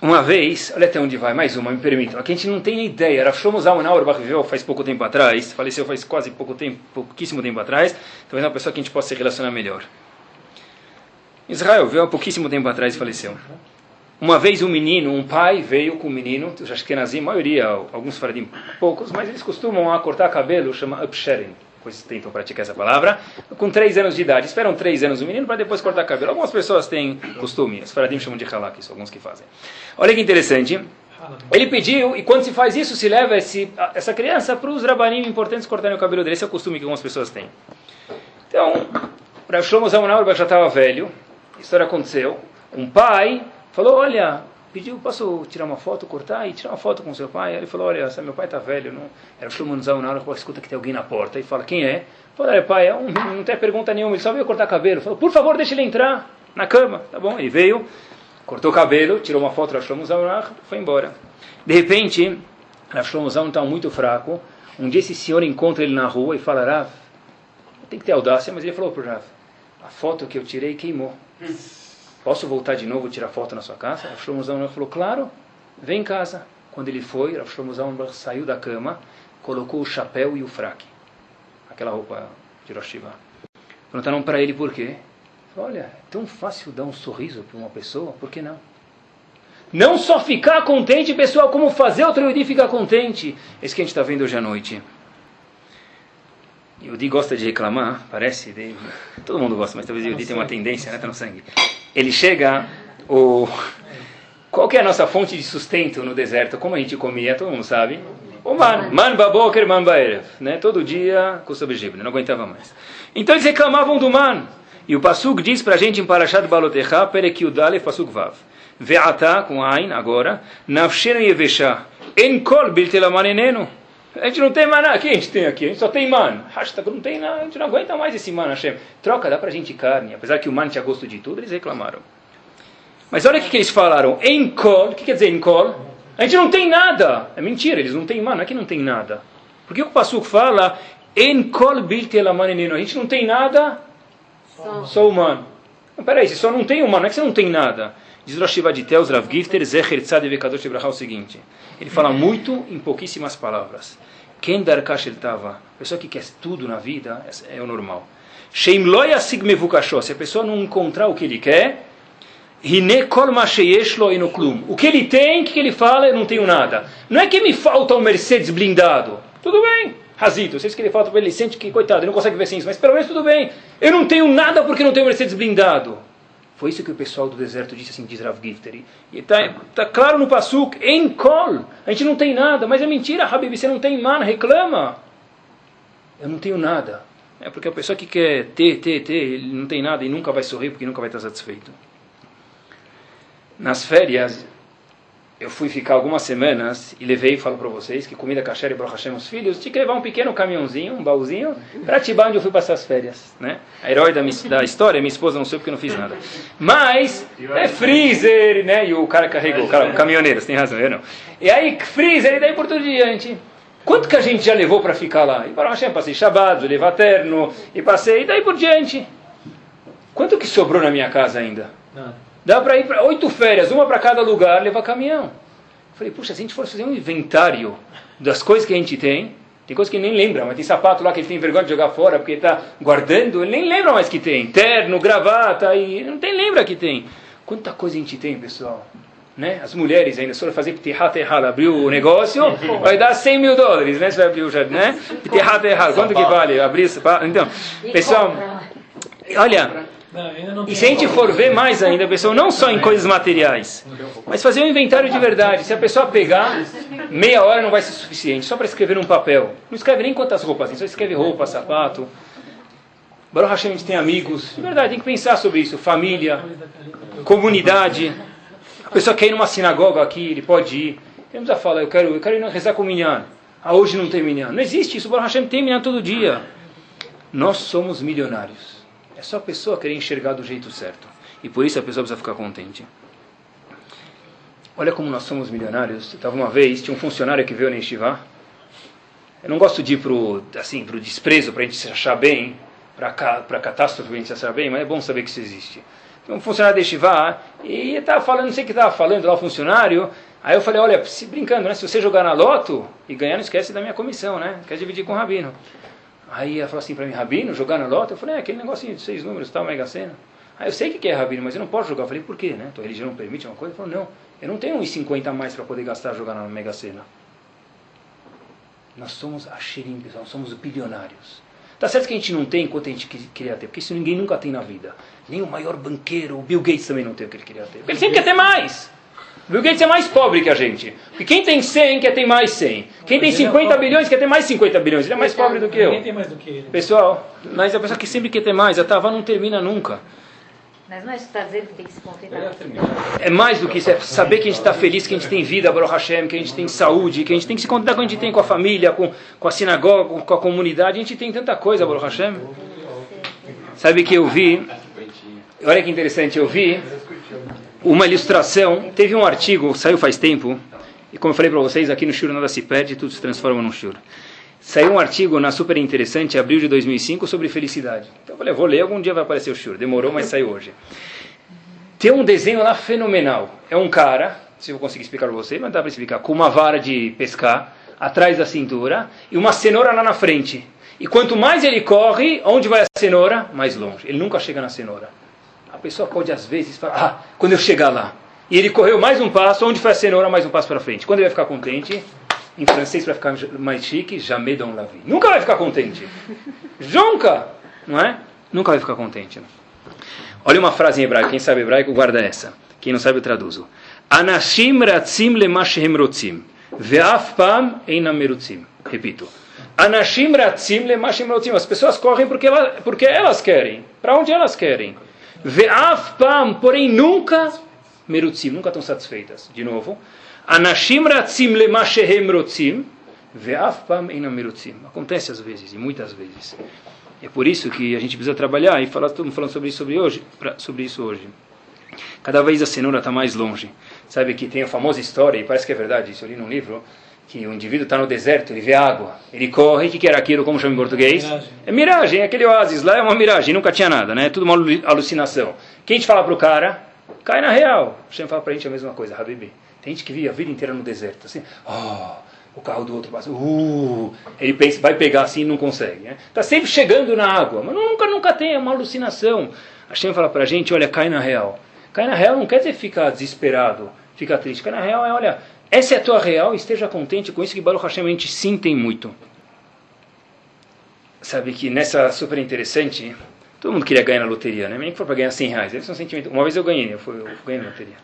uma vez, olha até onde vai, mais uma, me permitam. Aqui a gente não tem ideia. Era Shlomo Zalman Auerbach viveu faz pouco tempo atrás, faleceu faz quase pouco tempo, pouquíssimo tempo atrás. Talvez é uma pessoa que a gente possa se relacionar melhor. Israel viveu há pouquíssimo tempo atrás e faleceu. Uma vez um menino, um pai veio com um menino, eu acho que é a maioria, alguns faradim, poucos, mas eles costumam cortar cabelo, chama upsharing pois tentam praticar essa palavra, com três anos de idade. Esperam três anos o menino para depois cortar cabelo. Algumas pessoas têm costume, os faradim chamam de halak, isso, alguns que fazem. Olha que interessante. Ele pediu, e quando se faz isso, se leva esse, essa criança para os rabanim importantes cortarem o cabelo dele. Esse é o costume que algumas pessoas têm. Então, para Shlomo Zalman já estava velho, história aconteceu. Um pai falou, olha, pediu, posso tirar uma foto, cortar e tirar uma foto com seu pai? Ele falou, olha, meu pai está velho, não... era o Shlomonzão na hora, falou, escuta que tem alguém na porta. E fala, quem é? Falou, olha pai, é um, não tem pergunta nenhuma, ele só veio cortar cabelo. Falou, por favor, deixe ele entrar na cama. Tá bom, ele veio, cortou o cabelo, tirou uma foto do Shlomonzão foi embora. De repente, o Shlomonzão está muito fraco, um dia esse senhor encontra ele na rua e fala, Rav, tem que ter audácia, mas ele falou para o Rav, a foto que eu tirei queimou. Posso voltar de novo tirar foto na sua casa? Rav falou, claro, vem em casa. Quando ele foi, Rav saiu da cama, colocou o chapéu e o fraque. Aquela roupa de Rosh Hashanah. Perguntaram para ele por quê. Falou, Olha, é tão fácil dar um sorriso para uma pessoa, por que não? Não só ficar contente, pessoal, como fazer outro Yehudi ficar contente. Esse que a gente está vendo hoje à noite. Yehudi gosta de reclamar, parece. De... Todo mundo gosta, mas talvez o Yehudi tenha uma tendência, né? Tá no sangue. Ele chega, o... Qual que é a nossa fonte de sustento no deserto? Como a gente comia, todo mundo sabe. O man, man baboker, man baerev. Né? Todo dia, custa não aguentava mais. Então eles reclamavam do man. E o Pasuk diz para a gente em Parashat Balotecha, Perek Yudalef, Pasuk Vav. Ve'ata, com Ain, agora, Nafshena Yevesha, En Kol Biltelamanenenu. A gente não tem maná. O que a gente tem aqui? A gente só tem man. Hashtag não tem nada. A gente não aguenta mais esse man, Hashem. Troca, dá pra gente carne. Apesar que o man tinha gosto de tudo, eles reclamaram. Mas olha o que, que eles falaram. Enkol. O que quer dizer enkol? A gente não tem nada. É mentira, eles não têm man. Não é não tem nada. Por que o Passuco fala Enkol biltelamanenenu? A gente não tem nada, só, só humano. Não, peraí, se só não tem humano, não é que você não tem nada. Diz Rosh Vaditel, Rav Gifter, Zecher Tzad Vekadosh Ibrahá o seguinte. Ele fala muito em pouquíssimas palavras. Quem dar ele estava? A pessoa que quer tudo na vida é, o normal. Sheim loya sigmevukashó. Se a pessoa não encontrar o que ele quer, Hine kol inoklum. O que ele tem, o que ele fala, eu não tenho nada. Não é que me falta um Mercedes blindado. Tudo bem. Razito, sei que ele falta para ele, sente que, coitado, ele não consegue ver sem isso, mas pelo menos tudo bem. Eu não tenho nada porque não tenho Mercedes blindado. Foi isso que o pessoal do deserto disse assim, diz Rav Gifter. E está tá claro no Passuk, em Kol, a gente não tem nada, mas é mentira, Habib, você não tem mana, reclama. Eu não tenho nada. É porque a pessoa que quer ter, ter, ter, ele não tem nada e nunca vai sorrir porque nunca vai estar satisfeito. Nas férias, eu fui ficar algumas semanas e levei, falo para vocês, que comida kasher e Baruch Hashem, os filhos, tinha que levar um pequeno caminhãozinho, um baúzinho, para Tibá, onde eu fui passar as férias. Né? A herói da, da história, minha esposa, não sei porque não fiz nada. Mas, é freezer, né? E o cara carregou, o, cara, o caminhoneiro, você tem razão, eu não. E aí, freezer, e daí por todo diante. Quanto que a gente já levou para ficar lá? E Baruch passei Shabbat, levar terno, e passei, e daí por diante. Quanto que sobrou na minha casa ainda? Nada. Dá para ir para oito férias, uma para cada lugar, levar caminhão. Eu falei, puxa, se a gente for fazer um inventário das coisas que a gente tem, tem coisas que ele nem lembra, mas tem sapato lá que ele tem vergonha de jogar fora porque está guardando, ele nem lembra mais que tem. Terno, gravata, e não tem lembra que tem. Quanta coisa a gente tem, pessoal. Né? As mulheres ainda, se for fazer ptihat errado, abrir o negócio, vai dar 100 mil dólares, né? Você vai abrir o jardim, né? Ptihat errado, quanto que vale abrir sapato? Então, pessoal, olha, e se a gente for ver mais ainda, pessoal, não só em coisas materiais, mas fazer um inventário de verdade. Se a pessoa pegar, meia hora não vai ser suficiente, só para escrever num papel. Não escreve nem quantas roupas, só escreve roupa, sapato. Baruch Hashem, a gente tem amigos. De verdade, tem que pensar sobre isso. Família, comunidade. A pessoa quer ir numa sinagoga aqui, ele pode ir. Temos a falar, eu quero, eu quero ir rezar com o Minyan. Ah, hoje não tem Minyan. Não existe isso. Baruch Hashem tem Minyan todo dia. Nós somos milionários. É só a pessoa querer enxergar do jeito certo. E por isso a pessoa precisa ficar contente. Olha como nós somos milionários. Estava uma vez, tinha um funcionário que veio na Yeshiva. Eu não gosto de ir pro, assim, pro desprezo, para a gente se achar bem, para a catástrofe, para a gente se achar bem, mas é bom saber que isso existe. Tinha um funcionário da Yeshiva e estava falando, não sei o que estava falando lá o funcionário. Aí eu falei, olha, se brincando, né? Se você jogar na loto e ganhar, não esquece da minha comissão, né? Quer dividir com o Rabino. Aí ela falou assim para mim, Rabino, jogar na lota? Eu falei, é aquele negocinho de seis números, tal, Mega Sena. Aí eu sei que é Rabino, mas eu não posso jogar. Eu falei, por quê? Né? Tua religião não permite uma coisa? Ele falou, não, eu não tenho uns 50 a mais para poder gastar jogar na Mega Sena. Nós somos axirim, nós somos bilionários. Tá certo que a gente não tem enquanto a gente queria ter, porque isso ninguém nunca tem na vida. Nem o maior banqueiro, o Bill Gates também não tem o que ele queria ter. Porque ele sempre quer ter mais. Bill Gates é mais pobre que a gente. Porque quem tem 100 quer ter mais 100. Quem tem 50 é bilhões quer ter mais 50 bilhões. Ele é mais pobre do que eu. Tem mais do que ele. Pessoal, mas a pessoa que sempre quer ter mais, a Tava não termina nunca. Mas não é está dizendo que tem que se contentar. É mais do que isso, é saber que a gente está feliz, que a gente tem vida, Baruch Hashem, que a gente tem saúde, que a gente tem que se contentar com a gente tem com a família, com, com a sinagoga, com a comunidade. A gente tem tanta coisa, Baruch Hashem. Sabe que eu vi, olha que interessante, eu vi uma ilustração. Teve um artigo, saiu faz tempo, e como eu falei para vocês, aqui no Shur nada se perde, tudo se transforma num Shur. Saiu um artigo na Super Interessante, abril de 2005, sobre felicidade. Então eu falei, vou ler, algum dia vai aparecer o Shur. Demorou, mas saiu hoje. Tem um desenho lá fenomenal. É um cara, se eu conseguir explicar para você, mas dá para explicar, com uma vara de pescar, atrás da cintura e uma cenoura lá na frente. E quanto mais ele corre, onde vai a cenoura? Mais longe. Ele nunca chega na cenoura. Pessoa pode às vezes falar, ah, quando eu chegar lá. E ele correu mais um passo, onde foi a cenoura? Mais um passo para frente. Quando ele vai ficar contente? Em francês, para ficar mais chique, jamais dans la vie. Nunca vai ficar contente. Nunca! Não é? Nunca vai ficar contente. Não. Olha uma frase em hebraico. Quem sabe hebraico, guarda essa. Quem não sabe, eu traduzo. Anashim ratzim lemashem rotzim. Ve'af pam einam merutzim. Repito. Anashim ratzim lemashem rotzim. As pessoas correm porque, elas, porque elas querem. Para onde elas querem. Ve'af pam, porém nunca merutzim. Nunca estão satisfeitas. De novo. Anashim ratzim lemashem rotzim. Ve'af pam einam merutzim. Acontece às vezes, e muitas vezes. É por isso que a gente precisa trabalhar e falar, estamos falando sobre isso sobre hoje, sobre isso hoje. Cada vez a cenoura está mais longe. Sabe que tem a famosa história, e parece que é verdade, isso eu li num livro, que o indivíduo está no deserto, ele vê água, ele corre, o que, que era aquilo, como chama em português? Miragem. É miragem, é aquele oásis lá é uma miragem, nunca tinha nada, né? É tudo uma alucinação. Quem te fala para o cara, cai na real. O Shem fala para a gente a mesma coisa, Habibi. Tem gente que vive a vida inteira no deserto, assim, oh, o carro do outro passa, uh, ele pensa, vai pegar assim e não consegue. Está né? sempre chegando na água, mas nunca, nunca tem, é uma alucinação. A Shem fala para a gente, olha, cai na real. Cai na real não quer dizer ficar desesperado, ficar triste. Cai na real é, olha, essa é a tua real, esteja contente com isso que Baruch Hashem a gente sim tem muito. Sabe que nessa super interessante, todo mundo queria ganhar na loteria, né? Nem que for para ganhar 100 reais. Deve ser um sentimento. Uma vez eu ganhei, eu, fui, eu ganhei na loteria.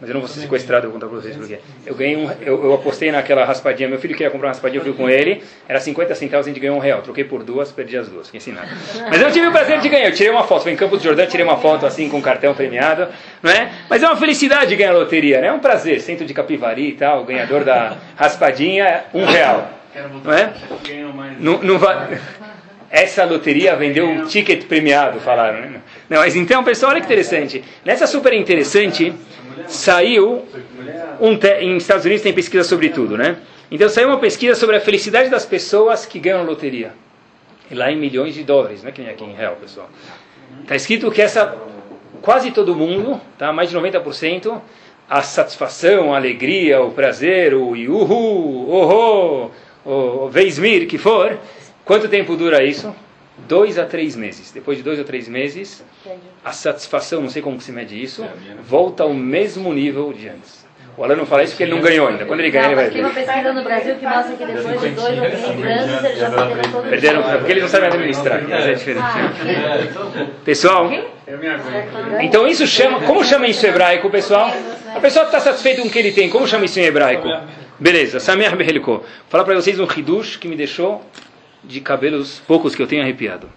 Mas eu não vou ser sequestrado, eu vou contar para vocês porque. Eu, ganhei um, eu, eu, apostei naquela raspadinha, meu filho queria comprar uma raspadinha, eu fui com ele, era 50 centavos, a gente ganhou um real. Troquei por duas, perdi as duas, fiquei ensinado. Mas eu tive o prazer de ganhar, eu tirei uma foto, fui em Campos do Jordão, tirei uma foto assim com um cartão premiado, não é? Mas é uma felicidade ganhar a loteria, né? É um prazer, centro de Capivari e tal, ganhador da raspadinha, um real. Não é? Não, não vai essa loteria vendeu um ticket premiado, falaram. Né? Não, mas então, pessoal, olha que interessante. Nessa super interessante, saiu um te, em Estados Unidos tem pesquisa sobre tudo, né? Então saiu uma pesquisa sobre a felicidade das pessoas que ganham loteria. E lá em milhões de dólares, não é que nem aqui em real, pessoal. Está escrito que essa quase todo mundo, tá? Mais de 90%, a satisfação, a alegria, o prazer, o iuhu, oho, o veismir, que for, quanto tempo dura isso? Dois a três meses. Depois de dois ou três meses, a satisfação, não sei como se mede isso, volta ao mesmo nível de antes. O Alan não fala isso porque ele não ganhou ainda. Quando ele ganhar, ele vai ver. Tem uma pesquisa no Brasil que mostra que depois de dois ou três anos ele já perderam todo o Perderam, porque eles não sabem administrar. Mas é diferente. Pessoal, então isso chama, como chama isso em hebraico, pessoal? A pessoa está satisfeita com o que ele tem, como chama isso em hebraico? Beleza, Samer Beheliko. Falar para vocês um hidush que me deixou de cabelos poucos que eu tenho arrepiado.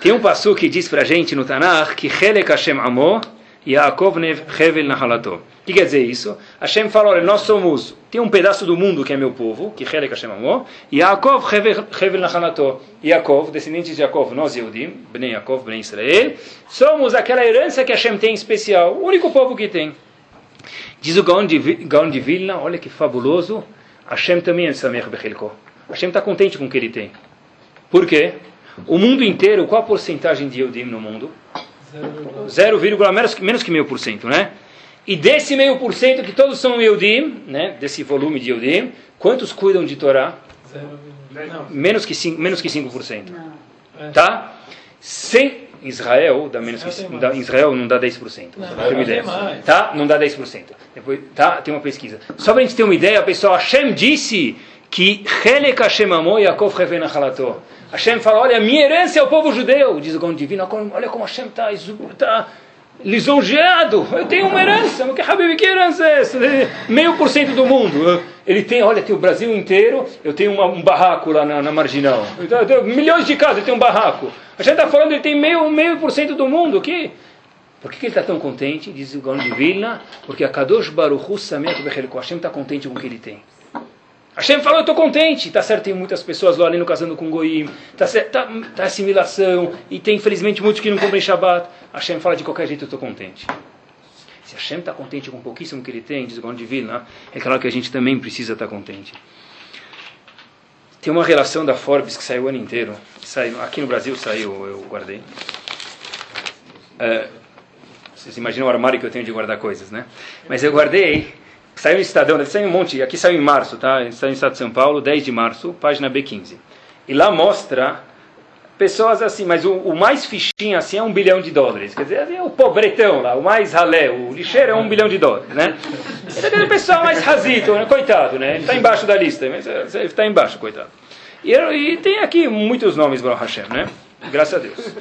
Tem um passo que diz para a gente no Tanakh que Helek Hashem Amo Yaakov Hevel Nahalato. O que quer dizer isso? Hashem fala, olha, nós somos, tem um pedaço do mundo que é meu povo, que Helek Hashem Amo, Yaakov Hevel Nahalato. Yaakov, descendentes de Yaakov, nós Yehudim, Bnei Yaakov, Bnei Israel, somos aquela herança que Hashem tem especial, o único povo que tem. Diz o Gaon de, Gaon de Vilna, olha que fabuloso, Hashem também é Samer Bechelko. Hashem está contente com o que ele tem. Por quê? O mundo inteiro, qual a porcentagem de Eudim no mundo? 0, menos, menos que meio por cento, né? E desse meio por cento que todos são Eudim, né? Desse volume de Eudim, quantos cuidam de Torá? Menos que 5%. Menos que 5%. Tá? Sem Israel, dá menos que, dá, Israel não dá 10%. Não, tem uma ideia. Tá? Não dá 10%. Depois, tá? Tem uma pesquisa. Só para a gente ter uma ideia, pessoal, Hashem disse que Helek Hashem amou Yaakov Reven Achalato. Hashem fala, olha, minha herança é o povo judeu, diz o Gão Divino, olha como Hashem está tá lisonjeado, eu tenho uma herança, que Habib, que herança é essa? Meio por cento do mundo, ele tem, olha, tem o Brasil inteiro, eu tenho uma, um barraco lá na, na Marginal, eu tenho milhões de casas, ele tem um barraco, Hashem está falando, ele tem meio, meio por cento do mundo, que... Por que, ele está tão contente? Diz o Gaon de Vilna, porque a Kadosh Baruch Hu Samet Hashem está contente com o que ele tem. Hashem falou, eu estou contente. Está certo, tem muitas pessoas lá no casando com Goim. Está tá, tá assimilação. E tem, infelizmente, muitos que não cumprem Shabbat. Hashem fala, de qualquer jeito, eu estou contente. Se Hashem está contente com pouquíssimo que ele tem, diz o Gaon Divina, é claro que a gente também precisa estar tá contente. Tem uma relação da Forbes que saiu o ano inteiro. Saiu, aqui no Brasil saiu, eu guardei. É, vocês imaginam o armário que eu tenho de guardar coisas, né? Mas eu guardei Saiu no Estadão, deve sair um monte, aqui saiu em março, tá? Está no Estado de São Paulo, 10 de março, página B15. E lá mostra pessoas assim, mas o, o, mais fichinho assim é um bilhão de dólares. Quer dizer, é o pobretão lá, o mais ralé, o lixeiro é um bilhão de dólares, né? Ele é aquele pessoal mais rasito, né? coitado, né? Ele está embaixo da lista, mas é, ele está embaixo, coitado. E, e, tem aqui muitos nomes, Baruch Hashem, né? Graças a Deus.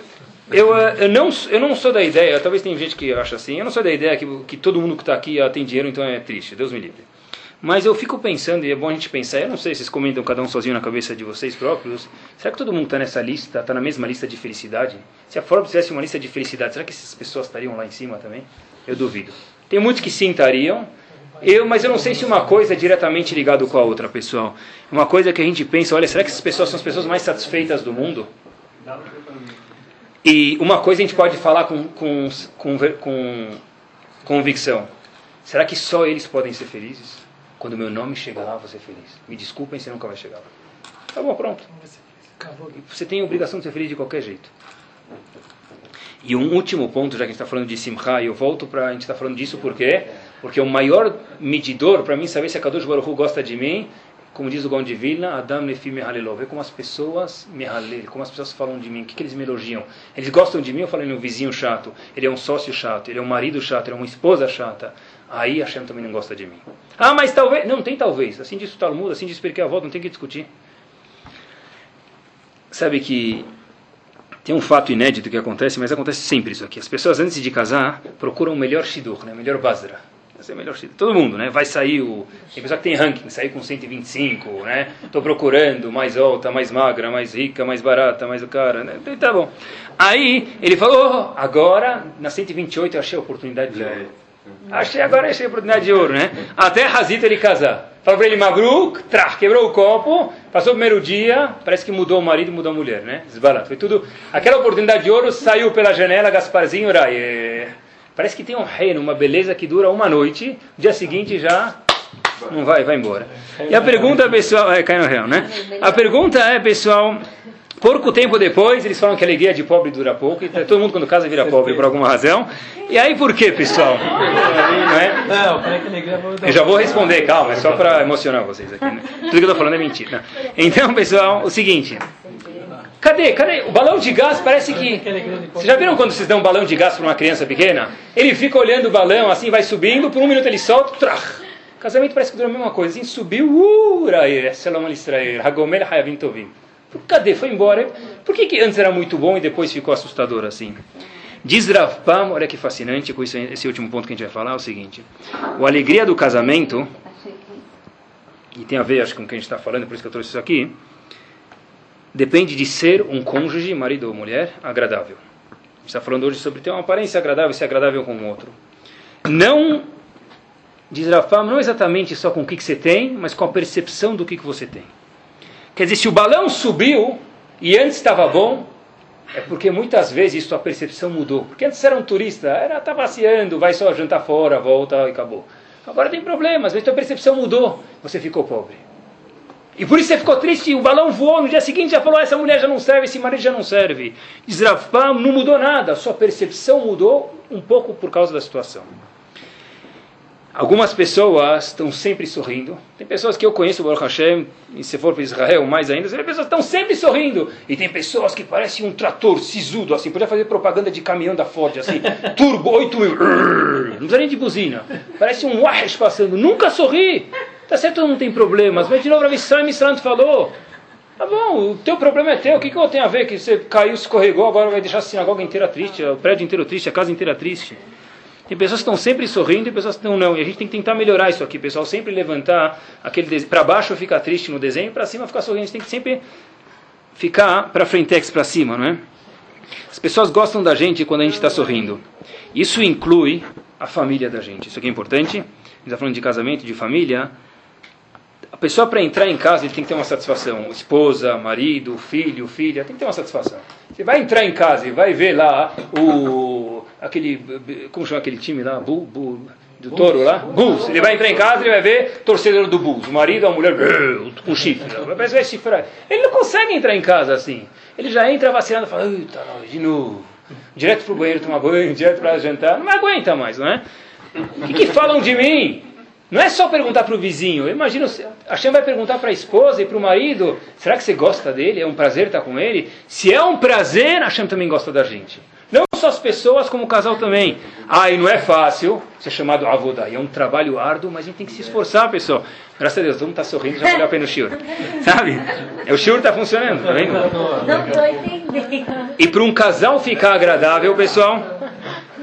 Eu, eh, eu, não, eu não sou da ideia, talvez tenha gente que acha assim, eu não sou da ideia que, que todo mundo que está aqui tem dinheiro, então é triste, Deus me livre. Mas eu fico pensando, e é bom a gente pensar, eu não sei se vocês comentam cada um sozinho na cabeça de vocês próprios, será que todo mundo está nessa lista, está na mesma lista de felicidade? Se a Forbes tivesse uma lista de felicidade, será que essas pessoas estariam lá em cima também? Eu duvido. Tem muitos que sim estariam, eu, mas eu não sei se uma coisa é diretamente ligada com a outra, pessoal. Uma coisa que a gente pensa, olha, será que essas pessoas são as pessoas mais satisfeitas do mundo? E uma coisa a gente pode falar com, com, com, com convicção. Será que só eles podem ser felizes? Quando o meu nome chegar lá, eu vou ser feliz. Me desculpem, você nunca vai chegar lá. Tá bom, pronto. Você tem a obrigação de ser feliz de qualquer jeito. E um último ponto, já que a gente está falando de Simcha, eu volto para a gente estar tá falando disso por quê? Porque o maior medidor para mim saber se a Kadosh Baruch Hu gosta de mim como diz o Gaon Vilna, Adam Nefi Mehalelov, vê como as pessoas me como as pessoas falam de mim, o que, que eles me elogiam. Eles gostam de mim, eu falo, ele é um vizinho chato, ele é um sócio chato, ele é um marido chato, ele é uma esposa chata. Aí Hashem também não gosta de mim. Ah, mas talvez. Não, tem talvez. Assim diz o Talmud, assim diz Pirkei Avot, não tem que discutir. Sabe que tem um fato inédito que acontece, mas acontece sempre isso aqui. As pessoas antes de casar procuram o melhor shidur, né? melhor basra. É o melhor. Todo mundo, né? Vai sair o... Tem pessoa que tem ranking, sair com 125, né? Estou procurando mais alta, mais magra, mais rica, mais barata, mais o cara, né? Então, tá bom. Aí ele falou, oh, agora na 128 eu achei a oportunidade de ouro. Achei agora achei a oportunidade de ouro, né? Até Razita ele casar. Falou para ele, Mabruk, trá, quebrou o copo, passou o primeiro dia, parece que mudou o marido, mudou a mulher, né? Desbarato. Foi tudo. Aquela oportunidade de ouro saiu pela janela, Gasparzinho, Rai. Parece que tem um reino, uma beleza que dura uma noite, dia seguinte já não vai, vai embora. E a pergunta, pessoal, é, cai no real, né? A pergunta é, pessoal, Pouco tempo depois, eles falam que a alegria de pobre dura pouco, e todo mundo quando casa vira pobre por alguma razão. E aí por quê, pessoal? Não é? Não, que alegria Eu já vou responder, calma, é só para emocionar vocês aqui. Né? Tudo que eu estou falando é mentira. Então, pessoal, o seguinte. Cadê? Cadê? O balão de gás parece que. Vocês já viram quando vocês dão um balão de gás para uma criança pequena? Ele fica olhando o balão, assim, vai subindo, por um minuto ele solta, trach. Casamento parece que dura a mesma coisa. Assim, subiu, uh, Hagomel Hayavim Tovim. Cadê? Foi embora. Por que, que antes era muito bom e depois ficou assustador assim? Diz Rav Pam, olha que fascinante, com isso, esse último ponto que a gente vai falar, é o seguinte. O alegria do casamento, e tem a ver acho com o que a gente está falando, por isso que eu trouxe isso aqui, depende de ser um cônjuge, marido ou mulher, agradável. A gente está falando hoje sobre ter uma aparência agradável, ser agradável com o outro. Não, diz Rav Pam, não exatamente só com o que, que você tem, mas com a percepção do que, que você tem. Quer dizer, se o balão subiu e antes estava bom, é porque muitas vezes sua percepção mudou. Porque antes era um turista, era tá passeando, vai só jantar fora, volta e acabou. Agora tem problemas, vezes sua percepção mudou, você ficou pobre. E por isso você ficou triste, o balão voou, no dia seguinte já falou, essa mulher já não serve, esse marido já não serve. Diz Rafam, não mudou nada, sua percepção mudou um pouco por causa da situação. Algumas pessoas estão sempre sorrindo. Tem pessoas que eu conheço, Baruch Hashem, e se for para Israel, mais ainda, tem pessoas que estão sempre sorrindo. E tem pessoas que parecem um trator sisudo, assim, podia fazer propaganda de caminhão da Ford, assim, turbo, 8 mil, não precisa nem de buzina. Parece um Wahesh passando, nunca sorri. Tá certo, não tem problemas, mas de novo, Rav Sam Misrant falou, Tá bom, o teu problema é teu, o que, que eu tenho a ver que você caiu, escorregou, agora vai deixar a sinagoga inteira triste, o prédio inteiro triste, a casa inteira triste. Tem pessoas que estão sempre sorrindo e pessoas que estão não. E a gente tem que tentar melhorar isso aqui, pessoal. Sempre levantar aquele para baixo ficar triste no desenho, para cima ficar sorrindo. A gente tem que sempre ficar para frente para cima, não é? As pessoas gostam da gente quando a gente está sorrindo. Isso inclui a família da gente. Isso aqui é importante. A gente está falando de casamento, de família. A pessoa para entrar em casa ele tem que ter uma satisfação. Esposa, marido, filho, filha, tem que ter uma satisfação. Você vai entrar em casa e vai ver lá o aquele como chama aquele time lá, Bull, Bull, do touro lá, Bulls. Ele vai entrar em casa e vai ver torcedor do Bulls, o marido, a mulher com chifre, parece vai chifrar. Ele não consegue entrar em casa assim. Ele já entra vacinado e fala, eita, de novo. Direto pro banheiro tomar banho, direto para jantar, não aguenta mais, não é? O que, que falam de mim? Não é só perguntar para o vizinho. Imagina, a Hashem vai perguntar para a esposa e para o marido: será que você gosta dele? É um prazer estar com ele? Se é um prazer, a Hashem também gosta da gente. Não só as pessoas, como o casal também. Ah, e não é fácil ser chamado avodá. É um trabalho árduo, mas a gente tem que se esforçar, pessoal. Graças a Deus, todo mundo está sorrindo, já valeu a pena o shiur. Sabe? É, o shiur está funcionando, tá vendo? Não estou entendendo. E para um casal ficar agradável, pessoal,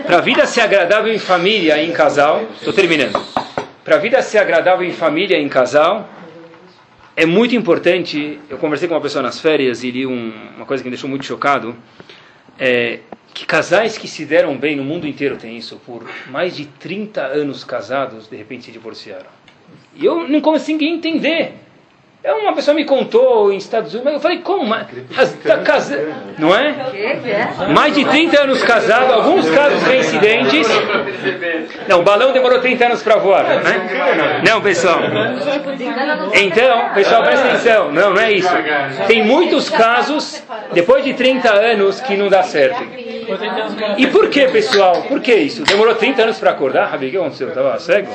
para a vida ser agradável em família e em casal, estou terminando. Para a vida ser agradável em família em casal, é muito importante. Eu conversei com uma pessoa nas férias e li um, uma coisa que me deixou muito chocado. É, que casais que se deram bem no mundo inteiro tem isso, por mais de 30 anos casados, de repente se divorciaram. E eu não consegui entender. É uma pessoa me contou em Estados Unidos, mas eu falei, como? Mas, tá casa... Não é? Mais de 30 anos casado, alguns casos reincidentes. Não, o balão demorou 30 anos para voar, né? Não, pessoal. Então, pessoal, presta atenção. Não, não é isso. Tem muitos casos, depois de 30 anos, que não dá certo. E por que, pessoal? Por que isso? Demorou 30 anos para acordar? Rabi, o que aconteceu? Estava cego?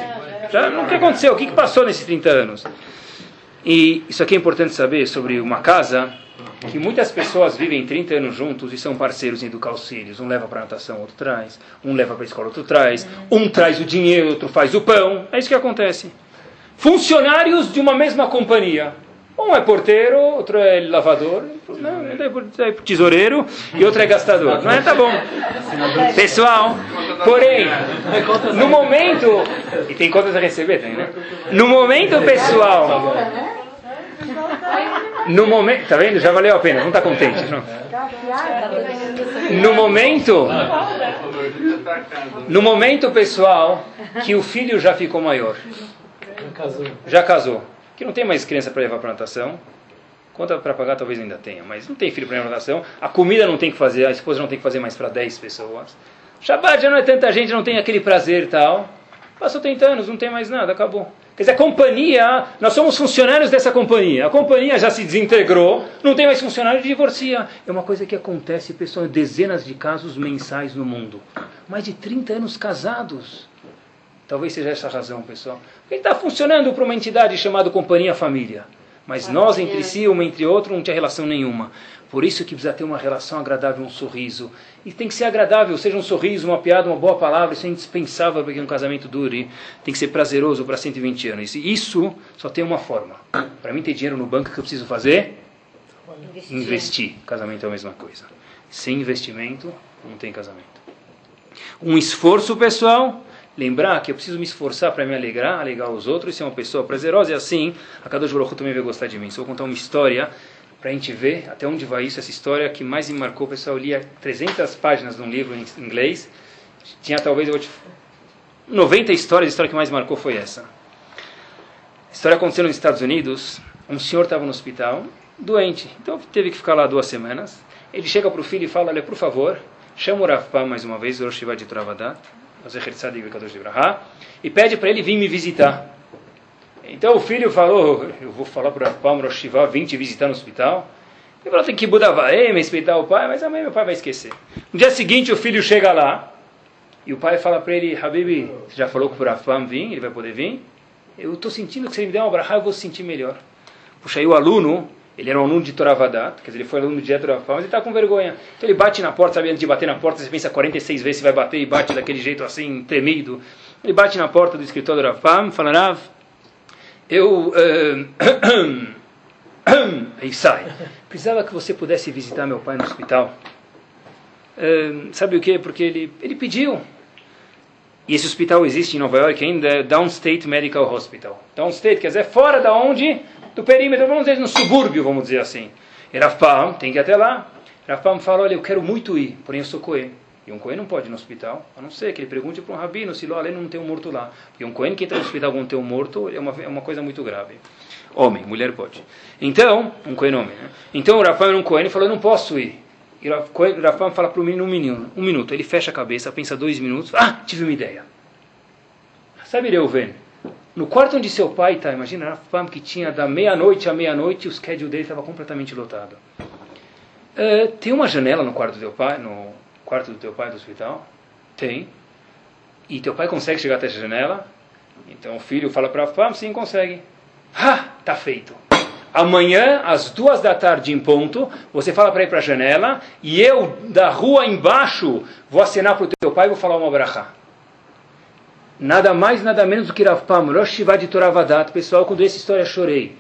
Já, o que aconteceu? O que passou nesses 30 anos? E isso aqui é importante saber sobre uma casa que muitas pessoas vivem 30 anos juntos e são parceiros em educar os filhos. Um leva para a natação, outro traz. Um leva para a escola, outro traz. Um traz o dinheiro, outro faz o pão. É isso que acontece. Funcionários de uma mesma companhia. Um é porteiro, outro é lavador, não, é tesoureiro e outro é gastador. Não é? Tá bom. Pessoal, porém, no momento. E tem contas a receber, tem, né? No momento, pessoal. No momento. Tá vendo? Já valeu a pena, não está contente, não? No momento. No momento, pessoal, que o filho já ficou maior. Já casou que não tem mais criança para levar para natação. Conta para pagar talvez ainda tenha, mas não tem filho para natação. A comida não tem que fazer, a esposa não tem que fazer mais para 10 pessoas. Shabbat já não é tanta gente, não tem aquele prazer e tal. Passou 30 anos, não tem mais nada, acabou. Quer dizer, a companhia, nós somos funcionários dessa companhia. A companhia já se desintegrou, não tem mais funcionário, divorcia. É uma coisa que acontece, pessoal, dezenas de casos mensais no mundo. Mais de 30 anos casados. Talvez seja essa a razão, pessoal. Ele está funcionando para uma entidade chamada Companhia Família. Mas nós entre si, uma entre outro, não tinha relação nenhuma. Por isso que precisa ter uma relação agradável, um sorriso. E tem que ser agradável, seja um sorriso, uma piada, uma boa palavra. Isso é indispensável para que um casamento dure. Tem que ser prazeroso para 120 anos. E isso só tem uma forma. Para mim ter dinheiro no banco, o que eu preciso fazer? Investir. Investir. Casamento é a mesma coisa. Sem investimento, não tem casamento. Um esforço pessoal lembrar que eu preciso me esforçar para me alegrar, alegrar os outros, ser uma pessoa prazerosa, e assim a Kadosh Baruch também vai gostar de mim. Só vou contar uma história para a gente ver até onde vai isso, essa história que mais me marcou. Pessoal, lia 300 páginas de um livro em inglês, tinha talvez, te... 90 histórias, a história que mais marcou foi essa. A história aconteceu nos Estados Unidos, um senhor estava no hospital, doente, então teve que ficar lá duas semanas. Ele chega para o filho e fala, olha, por favor, chama o Rav mais uma vez, o Rosh de Travadat, e pede para ele vir me visitar. Então o filho falou, eu vou falar para o Palmo Roshivá, vim te visitar no hospital. Ele falou, tem que Budavaê, respeitar o pai, mas amanhã meu pai vai esquecer. No dia seguinte o filho chega lá, e o pai fala para ele, Habibi, você já falou que o Rafam vir, ele vai poder vir? Eu estou sentindo que se ele me der um abraço, eu vou se sentir melhor. Puxa, aí o aluno, ele era um aluno de Toravadat, quer dizer, ele foi aluno de Etorafá, mas ele está com vergonha. Então ele bate na porta, sabe, antes de bater na porta, você pensa 46 vezes se vai bater e bate daquele jeito assim, tremido. Ele bate na porta do escritório do Rafam, fala, Rav, eu... Uh, aí sai. Precisava que você pudesse visitar meu pai no hospital. Uh, sabe o que? Porque ele, ele pediu. E esse hospital existe em Nova York ainda, é Downstate Medical Hospital. Downstate quer dizer fora da onde do perímetro, vamos dizer, no subúrbio, vamos dizer assim. E Rafam tem que ir até lá. Rafam fala, olha, eu quero muito ir, porém eu sou Cohen. E um Cohen não pode ir no hospital, a não ser que ele pergunte para um rabino se lá não tem um morto lá. Porque um Cohen que entra no hospital com um morto é uma, é uma coisa muito grave. Homem, mulher pode. Então, um Cohen homem, né? Então o Rafam era um Cohen e falou, eu não posso ir. E o Rafam fala para o menino um minuto, um minuto. Ele fecha a cabeça, pensa dois minutos. Ah, tive uma ideia. Sabe Reuven? No quarto onde seu pai está, imagina, Rafam que tinha da meia-noite à meia-noite, o schedule dele estava completamente lotado. Uh, tem uma janela no quarto do teu pai, no quarto do teu pai do hospital? Tem. E teu pai consegue chegar até essa janela? Então o filho fala para Rav sim, consegue. Ah, tá feito. Amanhã, às duas da tarde em ponto, você fala para ir para a janela e eu, da rua embaixo, vou acenar para o teu pai e vou falar uma brachá. Nada mais, nada menos do que Rav Pam, Rosh Shivad Toravadat. Pessoal, quando essa história chorei.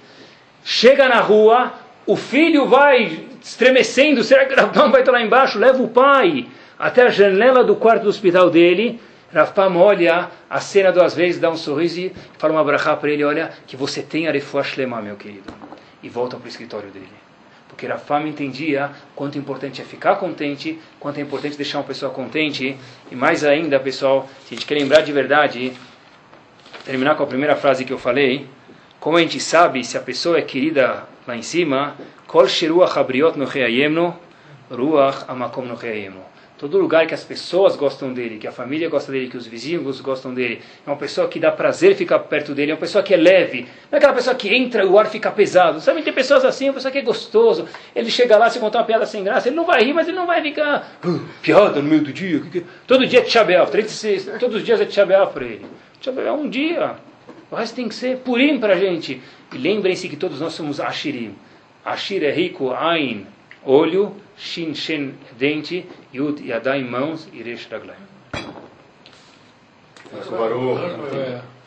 Chega na rua, o filho vai estremecendo, será que Rav Pam vai estar lá embaixo? Leva o pai até a janela do quarto do hospital dele. Rav Pam olha a cena duas vezes, dá um sorriso e fala uma brachá para ele, olha, que você tenha refuah shlema, meu querido. E volta para o escritório dele. Porque Rafam entendia quanto importante é ficar contente, quanto é importante deixar uma pessoa contente. E mais ainda, pessoal, se a gente quer lembrar de verdade, terminar com a primeira frase que eu falei, como a gente sabe se a pessoa é querida lá em cima, Kol sheruach ruach amakom Todo lugar que as pessoas gostam dele, que a família gosta dele, que os vizinhos gostam dele, é uma pessoa que dá prazer ficar perto dele, é uma pessoa que é leve, não é aquela pessoa que entra e o ar fica pesado. Sabe, tem pessoas assim, uma pessoa que é gostoso. Ele chega lá, se contar uma piada sem graça, ele não vai rir, mas ele não vai ficar, piada no meio do dia. Que que... Todo dia é tchabeaf, todos os dias é tchabeaf para ele. Tchabeaf é um dia. O resto tem que ser purim para a gente. E lembrem-se que todos nós somos ashirim. Ashir é rico, ain, olho, Shin, Shen, dente, Yud, Yadai, mãos, e Resh, Raglaim. Baruch.